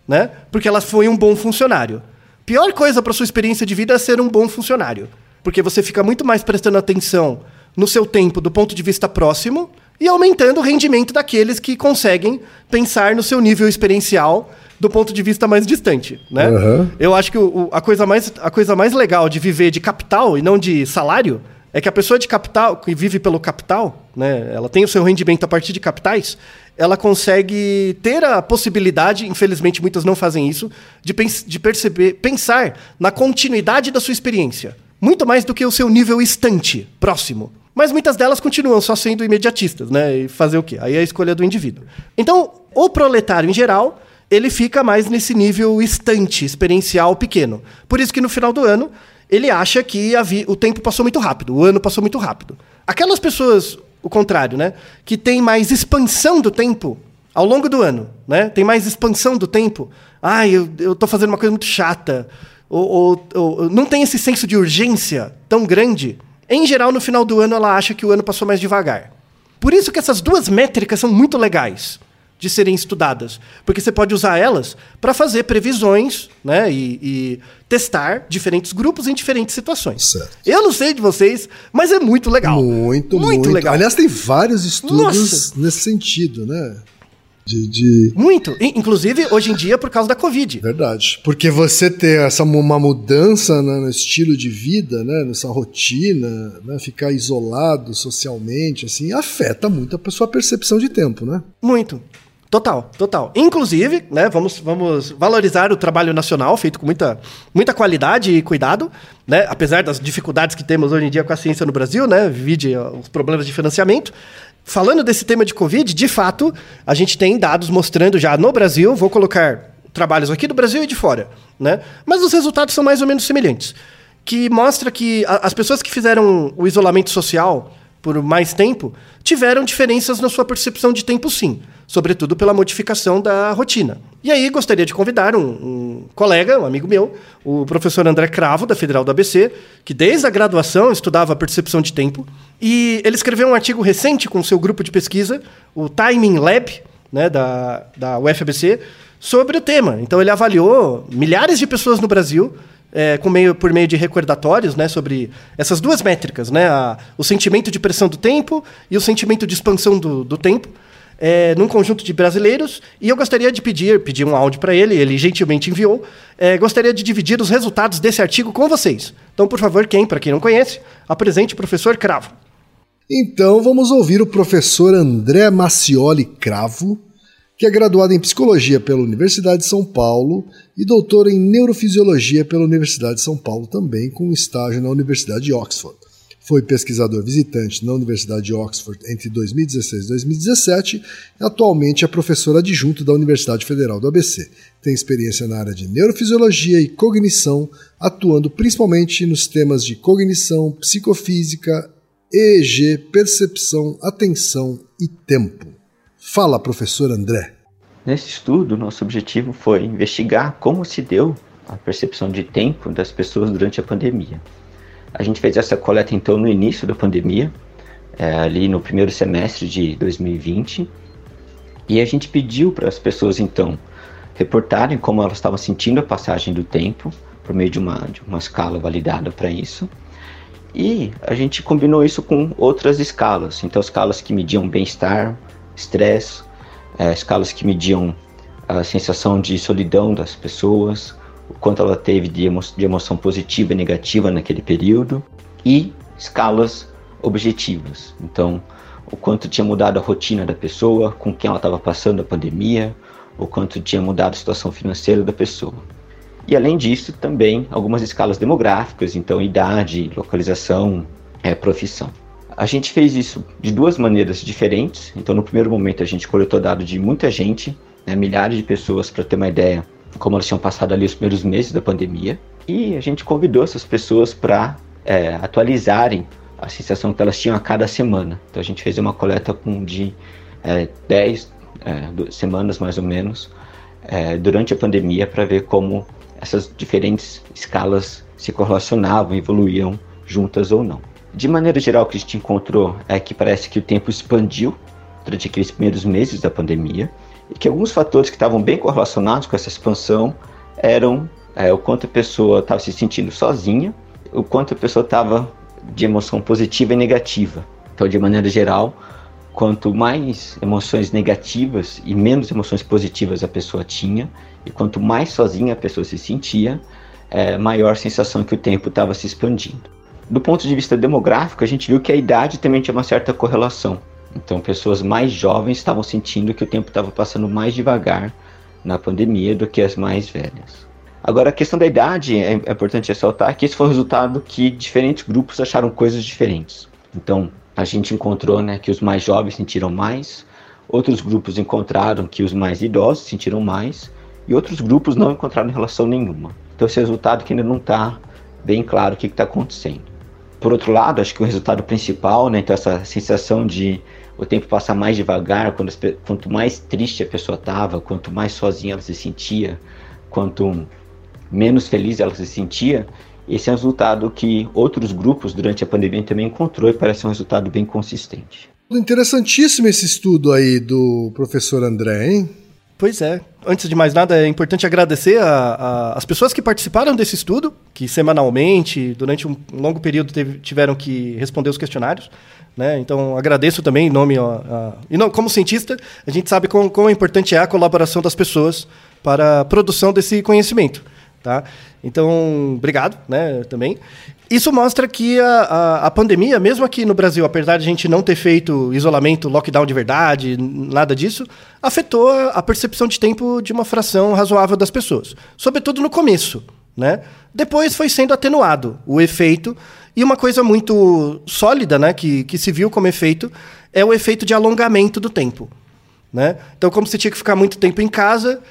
né? Porque ela foi um bom funcionário. Pior coisa para sua experiência de vida é ser um bom funcionário, porque você fica muito mais prestando atenção no seu tempo do ponto de vista próximo e aumentando o rendimento daqueles que conseguem pensar no seu nível experiencial do ponto de vista mais distante, né? Aham. Eu acho que o- a, coisa mais, a coisa mais legal de viver de capital e não de salário é que a pessoa de capital, que vive pelo capital, né, ela tem o seu rendimento a partir de capitais, ela consegue ter a possibilidade, infelizmente muitas não fazem isso, de, pens- de perceber, pensar na continuidade da sua experiência. Muito mais do que o seu nível estante, próximo. Mas muitas delas continuam só sendo imediatistas, né? E fazer o quê? Aí é a escolha do indivíduo. Então, o proletário em geral, ele fica mais nesse nível estante, experiencial pequeno. Por isso que no final do ano, ele acha que o tempo passou muito rápido, o ano passou muito rápido. Aquelas pessoas, o contrário, né? Que tem mais expansão do tempo ao longo do ano, né? Tem mais expansão do tempo. Ah, eu, eu tô fazendo uma coisa muito chata. Ou, ou- ou- não tem esse senso de urgência tão grande. Em geral, no final do ano, ela acha que o ano passou mais devagar. Por isso que essas duas métricas são muito legais de serem estudadas, porque você pode usar elas para fazer previsões, né, e, e testar diferentes grupos em diferentes situações. Certo. Eu não sei de vocês, mas é muito legal. Muito, muito, legal. Aliás, tem vários estudos Nossa. nesse sentido, né? De, de- Muito. Inclusive, hoje em dia, por causa da Covid. Verdade. Porque você ter essa uma mudança né, no estilo de vida, né, nessa rotina, né, ficar isolado socialmente, assim, afeta muito a sua percepção de tempo, né? Muito. Total, total. Inclusive, né, vamos, vamos valorizar o trabalho nacional feito com muita, muita qualidade e cuidado, né, apesar das dificuldades que temos hoje em dia com a ciência no Brasil, né, vide ó, os problemas de financiamento. falando desse tema de Covid, de fato, a gente tem dados mostrando já no Brasil, vou colocar trabalhos aqui do Brasil e de fora, né? Mas os resultados são mais ou menos semelhantes, que mostra que a, as pessoas que fizeram o isolamento social por mais tempo tiveram diferenças na sua percepção de tempo, sim, sobretudo pela modificação da rotina. E aí gostaria de convidar um, um colega, um amigo meu, o professor André Cravo, da Federal do ABC, que desde a graduação estudava a percepção de tempo, e ele escreveu um artigo recente com seu grupo de pesquisa, o Timing Lab, né, da, da UFABC, sobre o tema. Então ele avaliou milhares de pessoas no Brasil é, com meio, por meio de recordatórios né, sobre essas duas métricas, né, a, o sentimento de pressão do tempo e o sentimento de expansão do, do tempo, é, num conjunto de brasileiros. E eu gostaria de pedir, pedir um áudio para ele, ele gentilmente enviou. É, gostaria de dividir os resultados desse artigo com vocês. Então, por favor, quem, para quem não conhece, apresente o professor Cravo. Então vamos ouvir o professor André Macioli Cravo, que é graduado em Psicologia pela Universidade de São Paulo e doutor em Neurofisiologia pela Universidade de São Paulo também, com estágio na Universidade de Oxford. Foi pesquisador visitante na Universidade de Oxford entre 2016 e 2017 e atualmente é professor adjunto da Universidade Federal do ABC. Tem experiência na área de neurofisiologia e cognição, atuando principalmente nos temas de cognição, psicofísica, EEG, percepção, atenção e tempo. Fala, professor André. Nesse estudo, nosso objetivo foi investigar como se deu a percepção de tempo das pessoas durante a pandemia. A gente fez essa coleta então no início da pandemia, é, ali no primeiro semestre de 2020, e a gente pediu para as pessoas então reportarem como elas estavam sentindo a passagem do tempo por meio de uma, de uma escala validada para isso. E a gente combinou isso com outras escalas, então escalas que mediam bem-estar, estresse, é, escalas que mediam a sensação de solidão das pessoas, o quanto ela teve de, emo de emoção positiva e negativa naquele período, e escalas objetivas. Então, o quanto tinha mudado a rotina da pessoa, com quem ela estava passando a pandemia, o quanto tinha mudado a situação financeira da pessoa. E além disso, também algumas escalas demográficas, então idade, localização, é, profissão. A gente fez isso de duas maneiras diferentes. Então, no primeiro momento, a gente coletou dados de muita gente, né, milhares de pessoas, para ter uma ideia como elas tinham passado ali os primeiros meses da pandemia. E a gente convidou essas pessoas para é, atualizarem a sensação que elas tinham a cada semana. Então, a gente fez uma coleta com de é, 10 é, semanas mais ou menos é, durante a pandemia para ver como essas diferentes escalas se correlacionavam, evoluíam juntas ou não. De maneira geral, o que a gente encontrou é que parece que o tempo expandiu durante aqueles primeiros meses da pandemia e que alguns fatores que estavam bem correlacionados com essa expansão eram é, o quanto a pessoa estava se sentindo sozinha, o quanto a pessoa estava de emoção positiva e negativa. Então, de maneira geral, quanto mais emoções negativas e menos emoções positivas a pessoa tinha, e quanto mais sozinha a pessoa se sentia, é, maior a sensação que o tempo estava se expandindo do ponto de vista demográfico, a gente viu que a idade também tinha uma certa correlação. Então, pessoas mais jovens estavam sentindo que o tempo estava passando mais devagar na pandemia do que as mais velhas. Agora, a questão da idade, é, é importante ressaltar que esse foi o resultado que diferentes grupos acharam coisas diferentes. Então, a gente encontrou né, que os mais jovens sentiram mais, outros grupos encontraram que os mais idosos sentiram mais, e outros grupos não encontraram relação nenhuma. Então, esse resultado que ainda não está bem claro o que está acontecendo. Por outro lado, acho que o resultado principal, né, então essa sensação de o tempo passar mais devagar, quando, quanto mais triste a pessoa estava, quanto mais sozinha ela se sentia, quanto menos feliz ela se sentia, esse é um resultado que outros grupos durante a pandemia também encontrou e parece um resultado bem consistente. Interessantíssimo esse estudo aí do professor André, hein? Pois é. Antes de mais nada, é importante agradecer a, a, as pessoas que participaram desse estudo, que semanalmente, durante um longo período, teve, tiveram que responder os questionários. Né? Então, agradeço também em nome. A, e não, como cientista, a gente sabe quão, quão importante é a colaboração das pessoas para a produção desse conhecimento. Tá? Então, obrigado né, também. Isso mostra que a, a, a, pandemia, mesmo aqui no Brasil, apesar de a gente não ter feito isolamento, lockdown de verdade, nada disso, afetou a, percepção de tempo de uma fração razoável das pessoas. Sobretudo no começo. Né? Depois foi sendo atenuado o efeito E uma coisa muito sólida, né, que, que se viu como efeito, é o efeito de alongamento do tempo. Né? Então, como você tinha que ficar muito tempo em casa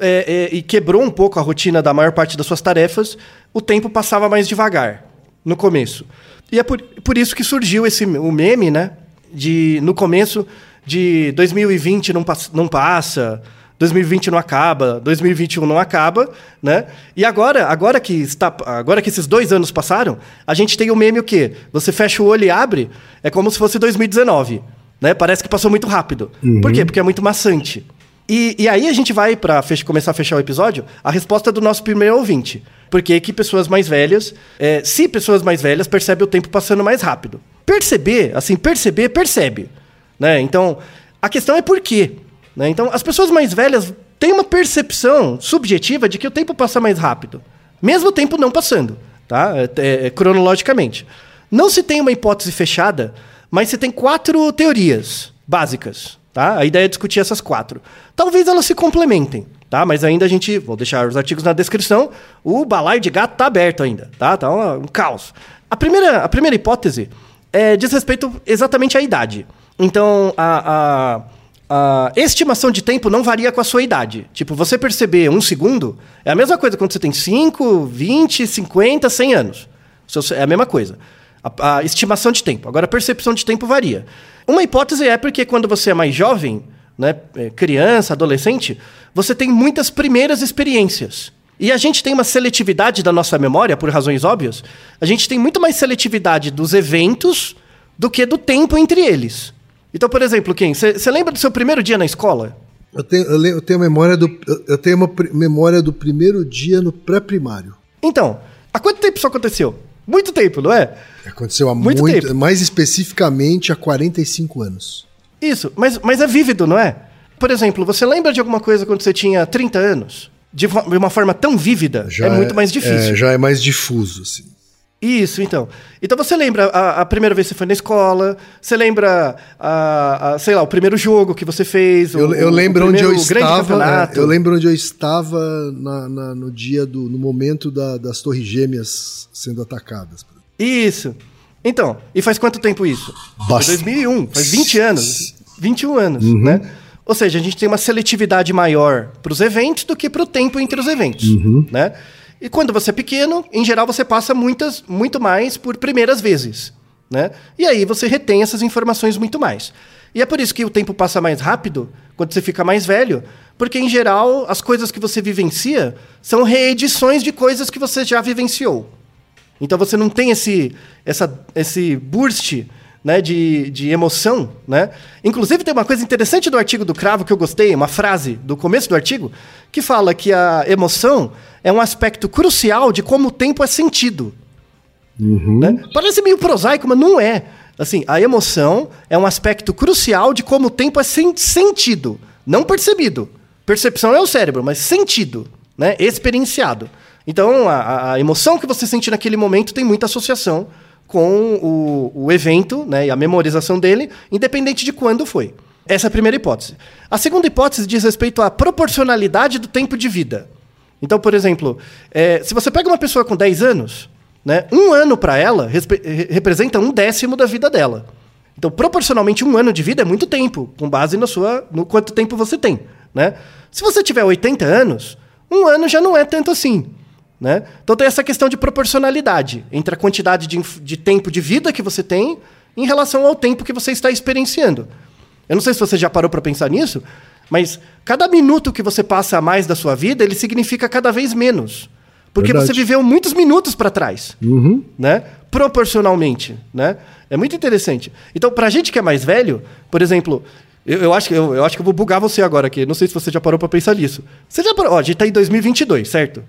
é, é, e quebrou um pouco a rotina da maior parte das suas tarefas, o tempo passava mais devagar no começo. E é por, por isso que surgiu esse o meme, né? De, no começo de 2020 não, pass, não passa, 2020 não acaba, 2021 não acaba, né? E agora, agora que está, agora que esses dois anos passaram, a gente tem o meme o quê? Você fecha o olho e abre, é como se fosse 2019, né? Parece que passou muito rápido. Uhum. Por quê? Porque é muito maçante. E, e aí a gente vai para começar a fechar o episódio, a resposta do nosso primeiro ouvinte. Por que que pessoas mais velhas, é, se pessoas mais velhas percebem o tempo passando mais rápido? Perceber, assim, perceber, percebe. Né? Então, a questão é por quê. Né? Então, as pessoas mais velhas têm uma percepção subjetiva de que o tempo passa mais rápido, mesmo o tempo não passando, tá? É, é, cronologicamente. Não se tem uma hipótese fechada, mas se tem quatro teorias básicas. Tá? A ideia é discutir essas quatro. Talvez elas se complementem, tá? Mas ainda a gente, vou deixar os artigos na descrição. O balaio de gato tá aberto ainda, tá? Tá um, um caos. A primeira, a primeira hipótese é, diz respeito exatamente à idade. Então, a, a, a estimação de tempo não varia com a sua idade. Tipo, você perceber um segundo é a mesma coisa quando você tem 5, 20, 50, 100 anos. É a mesma coisa. A, a, estimação de tempo. Agora, a percepção de tempo varia. Uma hipótese é porque quando você é mais jovem, né, criança, adolescente, você tem muitas primeiras experiências. E a gente tem uma seletividade da nossa memória, por razões óbvias. A gente tem muito mais seletividade dos eventos do que do tempo entre eles. Então, por exemplo, quem? Você lembra do seu primeiro dia na escola? Eu tenho, eu, eu tenho memória do, eu tenho uma memória do primeiro dia no pré-primário. Então, há quanto tempo isso aconteceu? Muito tempo, não é? Aconteceu há muito, muito tempo. Mais especificamente há 45 anos. Isso, mas, mas é vívido, não é? Por exemplo, você lembra de alguma coisa quando você tinha 30 anos? De uma forma tão vívida, já é muito mais difícil. É, já é mais difuso, assim. Isso, então. Então você lembra a, a, primeira vez que você foi na escola, você lembra, a, a sei lá, o primeiro jogo que você fez, eu, o, eu lembro onde eu estava. É, eu lembro onde eu estava na, na, no dia do, no momento da, das torres gêmeas sendo atacadas. Isso. Então, e faz quanto tempo isso? Foi 2001, faz 20 anos. 21 anos, uhum. né? Ou seja, a gente tem uma seletividade maior para os eventos do que para o tempo entre os eventos, uhum. né? E quando você é pequeno, em geral você passa muitas, muito mais por primeiras vezes. Né? E aí você retém essas informações muito mais. E é por isso que o tempo passa mais rápido quando você fica mais velho, porque em geral as coisas que você vivencia são reedições de coisas que você já vivenciou. Então você não tem esse, essa, esse burst né, de, de emoção. Né? Inclusive, tem uma coisa interessante do artigo do Cravo que eu gostei, uma frase do começo do artigo, que fala que a emoção é um aspecto crucial de como o tempo é sentido. Uhum. Né? Parece meio prosaico, mas não é. Assim, a emoção é um aspecto crucial de como o tempo é sen sentido, não percebido. Percepção é o cérebro, mas sentido, né? experienciado. Então, a, a emoção que você sente naquele momento tem muita associação com o, o evento né, e a memorização dele, independente de quando foi. Essa é a primeira hipótese. A segunda hipótese diz respeito à proporcionalidade do tempo de vida. Então, por exemplo, é, se você pega uma pessoa com 10 anos, né, um ano para ela representa um décimo da vida dela. Então, proporcionalmente, um ano de vida é muito tempo, com base no, sua, no quanto tempo você tem. Né? Se você tiver 80 anos, um ano já não é tanto assim. Né? Então tem essa questão de proporcionalidade entre a quantidade de, de tempo de vida que você tem em relação ao tempo que você está experienciando. Eu não sei se você já parou para pensar nisso, mas cada minuto que você passa a mais da sua vida, ele significa cada vez menos. Porque Verdade. você viveu muitos minutos para trás, uhum. né? Proporcionalmente, né? É muito interessante. Então, para a gente que é mais velho, por exemplo, eu, eu acho que eu, eu, acho que eu vou bugar você agora aqui. Não sei se você já parou para pensar nisso. Você já parou? Ó, a gente está em 2022, certo?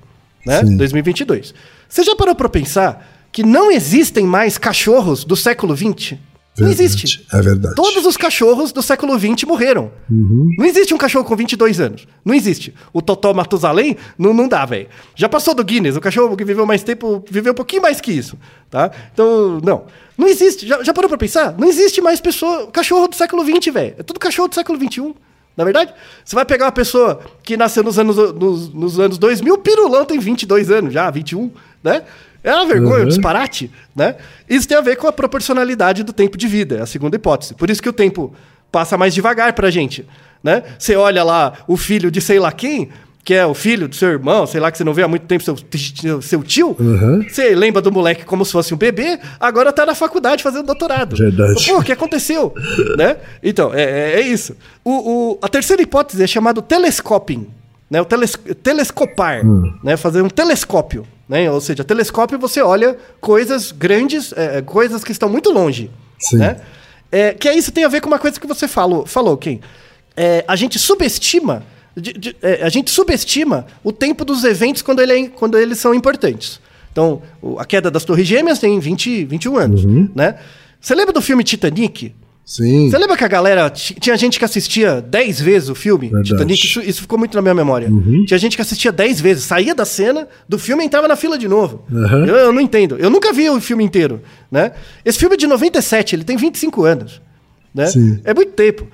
Né? Sim. 2022. Você já parou para pensar que não existem mais cachorros do século XX? Não existe. É verdade. Todos os cachorros do século XX morreram. Uhum. Não existe um cachorro com 22 anos. Não existe. O Totó Matusalém não, não dá, velho. Já passou do Guinness. O cachorro que viveu mais tempo viveu um pouquinho mais que isso. Tá? Então, não. Não existe. Já, já parou pra pensar? Não existe mais pessoa, cachorro do século XX, velho. É tudo cachorro do século XXI. Na verdade, você vai pegar uma pessoa que nasceu nos anos, nos, nos anos 2000, o pirulão tem 22 anos já, 21, né? É uma vergonha, Uhum. um disparate, né? Isso tem a ver com a proporcionalidade do tempo de vida, é a segunda hipótese. Por isso que o tempo passa mais devagar pra gente, né? Você olha lá o filho de sei lá quem, que é o filho do seu irmão, sei lá que você não vê há muito tempo seu, seu- tio, Uhum. você lembra do moleque como se fosse um bebê, agora tá na faculdade fazendo doutorado. Verdade. Pô, o que aconteceu? né? Então, é, é- é isso. O, o- a terceira hipótese é chamado telescoping, né? O teles, telescopar, né? Fazer um telescópio, né? Ou seja, telescópio você olha coisas grandes, é, coisas que estão muito longe, Sim. né? É, que isso tem a ver com uma coisa que você falou, falou Ken. É, a gente subestima, de- de- é, a gente subestima o tempo dos eventos quando, ele é- quando eles são importantes. Então, o- a queda das Torres Gêmeas tem 20, 21 anos, né? Você lembra do filme Titanic? Sim. Você lembra que a galera. ti- Tinha gente que assistia 10 vezes o filme Verdade. Titanic? Isso, isso ficou muito na minha memória. Tinha gente que assistia 10 vezes, saía da cena do filme e entrava na fila de novo. Uhum. Eu, eu não entendo. Eu nunca vi o filme inteiro. Né? Esse filme é de 97, ele tem 25 anos. Né? Sim. É muito tempo.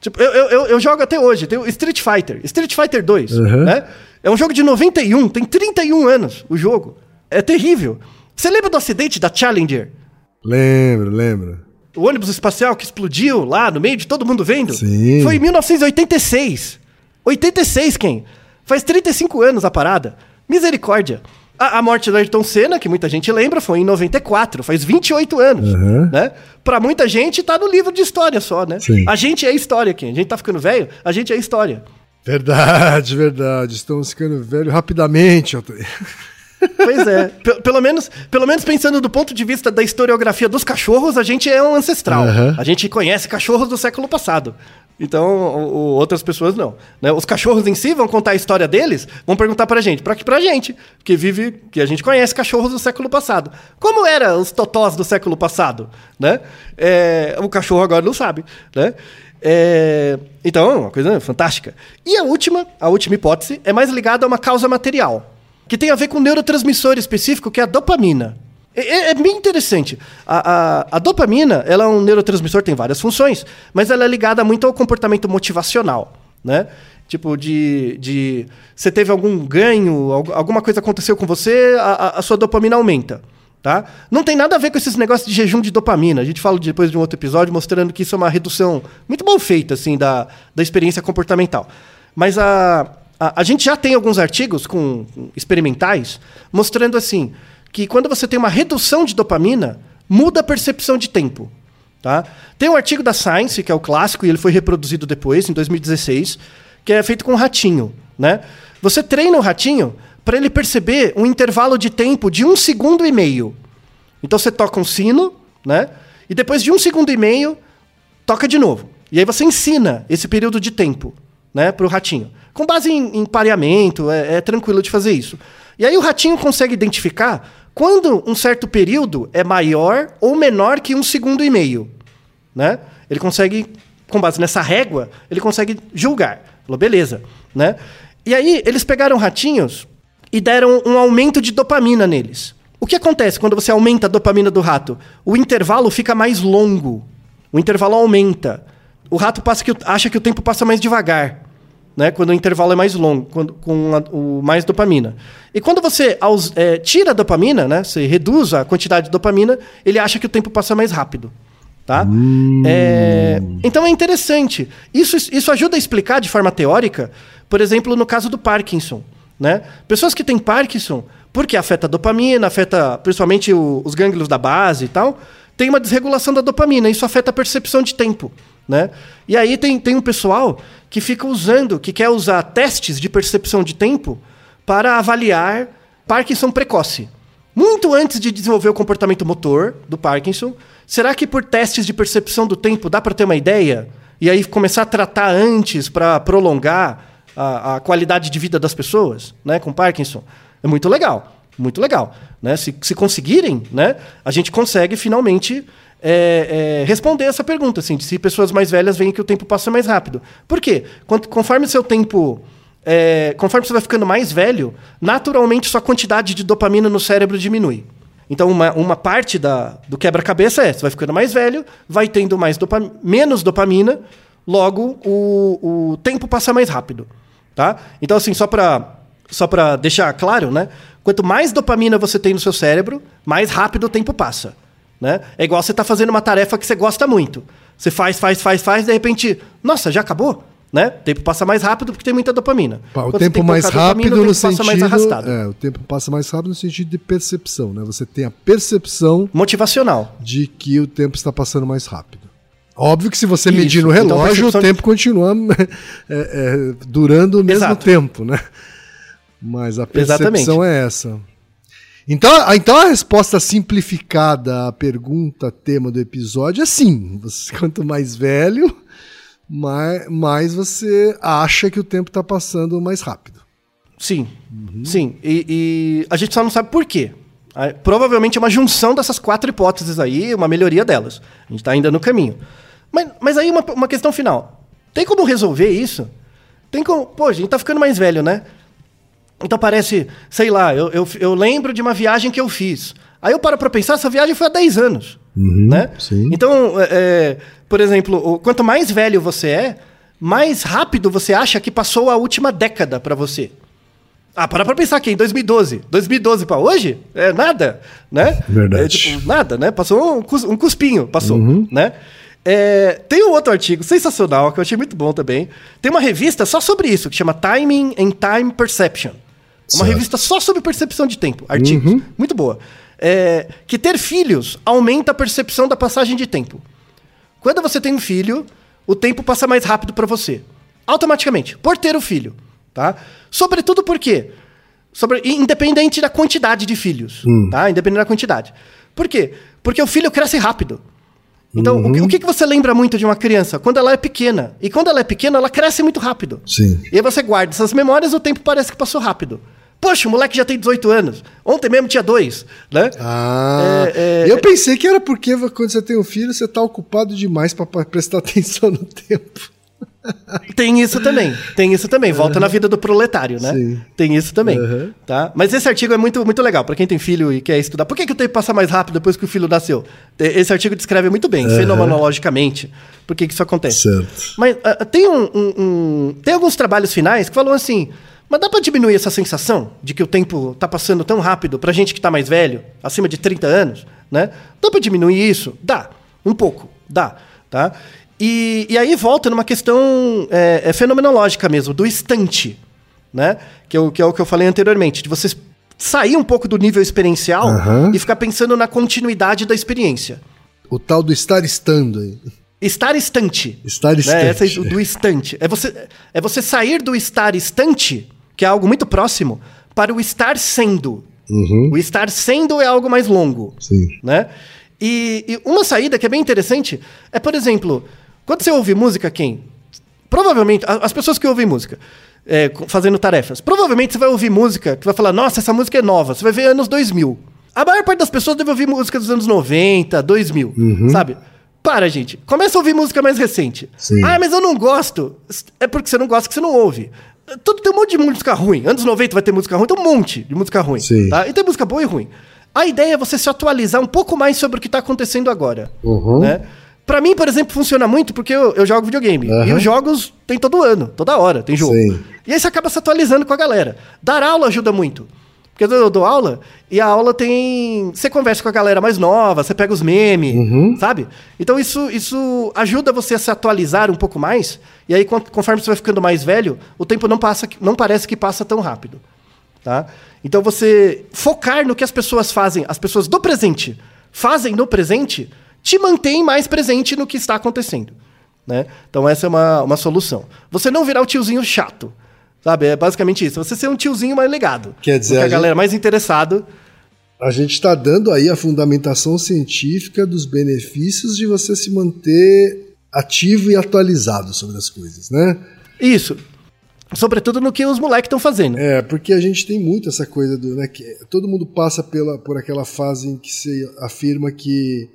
Tipo, eu, eu, eu, jogo até hoje. Tem o Street Fighter. Street Fighter 2. Uhum. Né? É um jogo de 91, tem 31 anos o jogo. É terrível. Você lembra do acidente da Challenger? Lembro, lembro. O ônibus espacial que explodiu lá no meio de todo mundo vendo? Sim. Foi em 1986. 86, quem? Faz 35 anos a parada. Misericórdia. A, a morte do Ayrton Senna, que muita gente lembra, foi em 94, faz 28 anos. Uhum. Né? Pra muita gente, tá no livro de história só, né? Sim. A gente é história, quem? A gente tá ficando velho, a gente é história. Verdade, verdade. Estamos ficando velho rapidamente, Altair. Pois é. Pe- pelo, menos, pelo menos pensando do ponto de vista da historiografia dos cachorros, a gente é um ancestral. Aham. A gente conhece cachorros do século passado. Então, o- outras pessoas não. né? Os cachorros em si vão contar a história deles, vão perguntar pra gente. Pra que pra gente? Que vive, que a gente conhece cachorros do século passado. Como eram os totós do século passado? Né? É, o cachorro agora não sabe. Né? É, então, é uma coisa fantástica. E a última, a última hipótese, é mais ligada a uma causa material que tem a ver com um neurotransmissor específico, que é a dopamina. É, é- é bem interessante. A, a- a dopamina, ela é um neurotransmissor, tem várias funções, mas ela é ligada muito ao comportamento motivacional, né? Tipo, de, de você teve algum ganho, algu- alguma coisa aconteceu com você, a, a- a sua dopamina aumenta. Tá? Não tem nada a ver com esses negócios de jejum de dopamina. A gente fala depois de um outro episódio mostrando que isso é uma redução muito mal feita assim, da, da experiência comportamental. Mas a, a, a gente já tem alguns artigos com, com experimentais mostrando assim que quando você tem uma redução de dopamina, muda a percepção de tempo. Tá? Tem um artigo da Science, que é o clássico, e ele foi reproduzido depois, em 2016, que é feito com um ratinho. Né? Você treina o ratinho para ele perceber um intervalo de tempo de um segundo e meio. Então você toca um sino, né? E depois de um segundo e meio, toca de novo. E aí você ensina esse período de tempo, né, para o ratinho. Com base em, em pareamento, é, é tranquilo de fazer isso. E aí o ratinho consegue identificar quando um certo período é maior ou menor que um segundo e meio, né? Ele consegue, com base nessa régua, ele consegue julgar. Falou, beleza, né? E aí eles pegaram ratinhos e deram um aumento de dopamina neles. O que acontece quando você aumenta a dopamina do rato? O intervalo fica mais longo. O intervalo aumenta. O rato passa que, acha que o tempo passa mais devagar, né? Quando o intervalo é mais longo, quando, com a- o mais dopamina. E quando você aus- é, tira a dopamina, né? Você reduz a quantidade de dopamina, ele acha que o tempo passa mais rápido. Tá? É, então é interessante. Isso, isso ajuda a explicar de forma teórica, por exemplo, no caso do Parkinson. Né? Pessoas que têm Parkinson, porque afeta a dopamina, afeta principalmente o- os gânglios da base e tal, tem uma desregulação da dopamina. Isso afeta a percepção de tempo. Né? E aí tem, tem um pessoal que fica usando, que quer usar testes de percepção de tempo para avaliar Parkinson precoce. Muito antes de desenvolver o comportamento motor do Parkinson, será que por testes de percepção do tempo dá para ter uma ideia? E aí começar a tratar antes para prolongar a, a qualidade de vida das pessoas né, com Parkinson? É muito legal, muito legal. Né? Se, se conseguirem, né, a gente consegue finalmente é, é, responder essa pergunta, assim, de se pessoas mais velhas veem que o tempo passa mais rápido. Por quê? Quanto- conforme seu tempo é, conforme você vai ficando mais velho, naturalmente sua quantidade de dopamina no cérebro diminui. Então, uma, uma parte da, do quebra-cabeça é: você vai ficando mais velho, vai tendo mais dopa, menos dopamina, logo o, o tempo passa mais rápido, tá? Então, assim, só para só pra deixar claro, né? Quanto mais dopamina você tem no seu cérebro, mais rápido o tempo passa, né? É igual você tá fazendo uma tarefa que você gosta muito. Você faz, faz, faz, faz, de repente, nossa, já acabou? Né? O tempo passa mais rápido porque tem muita dopamina. Pá, O tempo tem mais dopamina, rápido o no tempo passa mais sentido. arrastado. É, o tempo passa mais rápido no sentido de percepção, né? Você tem a percepção Motivacional. de que o tempo está passando mais rápido. Óbvio que se você Isso. medir no Então, relógio, percepção o de- tempo continua é, é, durando o mesmo Exato. tempo, né? Mas a percepção Exatamente. é essa. Então, então a resposta simplificada à pergunta tema do episódio é sim. Você, quanto mais velho, mais, mais você acha que o tempo está passando mais rápido. Sim, sim. E, e a gente só não sabe por quê. Provavelmente é uma junção dessas quatro hipóteses aí, uma melhoria delas. A gente está ainda no caminho. Mas, mas aí uma, uma questão final. Tem como resolver isso? Tem como. Pô, a gente tá ficando mais velho, né? Então parece, sei lá, eu, eu, eu lembro de uma viagem que eu fiz. Aí eu paro pra pensar, essa viagem foi há 10 anos. né? sim. Então, é, é, por exemplo, quanto mais velho você é, mais rápido você acha que passou a última década pra você. Ah, para pra pensar aqui, em 2012. 2012 pra hoje? É nada, né? Verdade. É, tipo, nada, né? Passou um, cus- um cuspinho, passou, né? É, tem um outro artigo sensacional que eu achei muito bom também. Tem uma revista só sobre isso, que chama Timing and Time Perception. Uma Certo. revista só sobre percepção de tempo, artigos. Muito boa. É, que ter filhos aumenta a percepção da passagem de tempo. Quando você tem um filho, o tempo passa mais rápido para você. Automaticamente, por ter o filho. Tá? Sobretudo por quê? Sobre, independente da quantidade de filhos. Tá? Independente da quantidade. Por quê? Porque o filho cresce rápido. Então, o, que, o que que você lembra muito de uma criança? Quando ela é pequena. E quando ela é pequena, ela cresce muito rápido. Sim. E aí você guarda essas memórias, o tempo parece que passou rápido. Poxa, o moleque já tem 18 anos. Ontem mesmo tinha dois, né? Ah, É, é, eu pensei que era porque quando você tem um filho, você está ocupado demais para prestar atenção no tempo. Tem isso também. Tem isso também. Volta na vida do proletário, né? Sim. Tem isso também. Uhum. Tá? Mas esse artigo é muito, muito legal para quem tem filho e quer estudar. Por que, que o tempo passa mais rápido depois que o filho nasceu? Esse artigo descreve muito bem, fenomenologicamente, por que, que isso acontece. Certo. Mas ah, tem, um, um- um- tem alguns trabalhos finais que falam assim. Mas dá para diminuir essa sensação de que o tempo tá passando tão rápido pra gente que tá mais velho, acima de 30 anos, né? Dá para diminuir isso? Dá. Um pouco. Dá. Tá? E, e aí volta numa questão é, é fenomenológica mesmo, do instante, né? Que, é o- que é o que eu falei anteriormente, de você sair um pouco do nível experiencial Aham. e ficar pensando na continuidade da experiência. O tal do estar estando aí. Estar estante. Estar Né? estante. Essa é do estante. É você, é você sair do estar estante, que é algo muito próximo, para o estar sendo. Uhum. O estar sendo é algo mais longo. Sim. Né? E, e uma saída que é bem interessante é, por exemplo, quando você ouve música, quem? Provavelmente, as pessoas que ouvem música, é, fazendo tarefas, provavelmente você vai ouvir música que vai falar, nossa, essa música é nova. Você vai ver anos 2000. A maior parte das pessoas deve ouvir música dos anos 90, 2000, sabe? Para, gente. Começa a ouvir música mais recente. Sim. Ah, mas eu não gosto. É porque você não gosta que você não ouve. Tudo tem um monte de música ruim. Anos 90 vai ter música ruim, tem um monte de música ruim. Sim. Tá? E tem música boa e ruim. A ideia é você se atualizar um pouco mais sobre o que está acontecendo agora. Uhum. Né? Pra mim, por exemplo, funciona muito porque eu, eu jogo videogame. Aham. E os jogos tem todo ano, toda hora tem jogo. Sim. E aí você acaba se atualizando com a galera. Dar aula ajuda muito. Porque eu dou aula e a aula tem. Você conversa com a galera mais nova, você pega os memes, Uhum. sabe? Então isso, isso ajuda você a se atualizar um pouco mais. E aí, con- conforme você vai ficando mais velho, o tempo não, passa, não parece que passa tão rápido. Tá? Então você focar no que as pessoas fazem, as pessoas do presente fazem no presente, te mantém mais presente no que está acontecendo. Né? Então essa é uma, uma solução. Você não virar o tiozinho chato. Sabe? É basicamente isso. Você ser um tiozinho mais legado. Quer dizer, a a gente- galera mais interessado. A gente está dando aí a fundamentação científica dos benefícios de você se manter ativo e atualizado sobre as coisas, né? Isso. Sobretudo no que os moleques estão fazendo. É, porque a gente tem muito essa coisa do, né, que todo mundo passa pela, por aquela fase em que se afirma que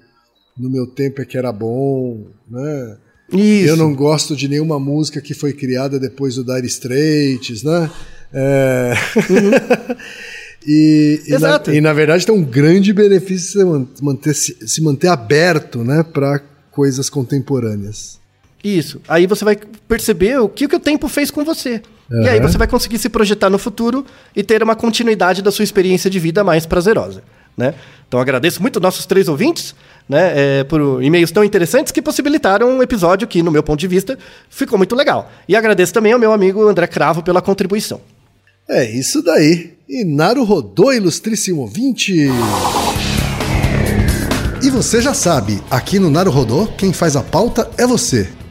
no meu tempo é que era bom, né? Isso. Eu não gosto de nenhuma música que foi criada depois do Dire Straits, né? É... e, e, na, Exato. e, na, verdade tem um grande benefício você man- manter, se, se manter aberto, né, para coisas contemporâneas. Isso. Aí você vai perceber o que, que o tempo fez com você. E aí você vai conseguir se projetar no futuro e ter uma continuidade da sua experiência de vida mais prazerosa. Né? Então agradeço muito nossos três ouvintes né, é, por e-mails tão interessantes que possibilitaram um episódio que, no meu ponto de vista, ficou muito legal. E agradeço também ao meu amigo André Cravo pela contribuição. É isso daí. E Naru rodou, ilustríssimo ouvinte. E você já sabe, aqui no Naru Rodô, quem faz a pauta é você.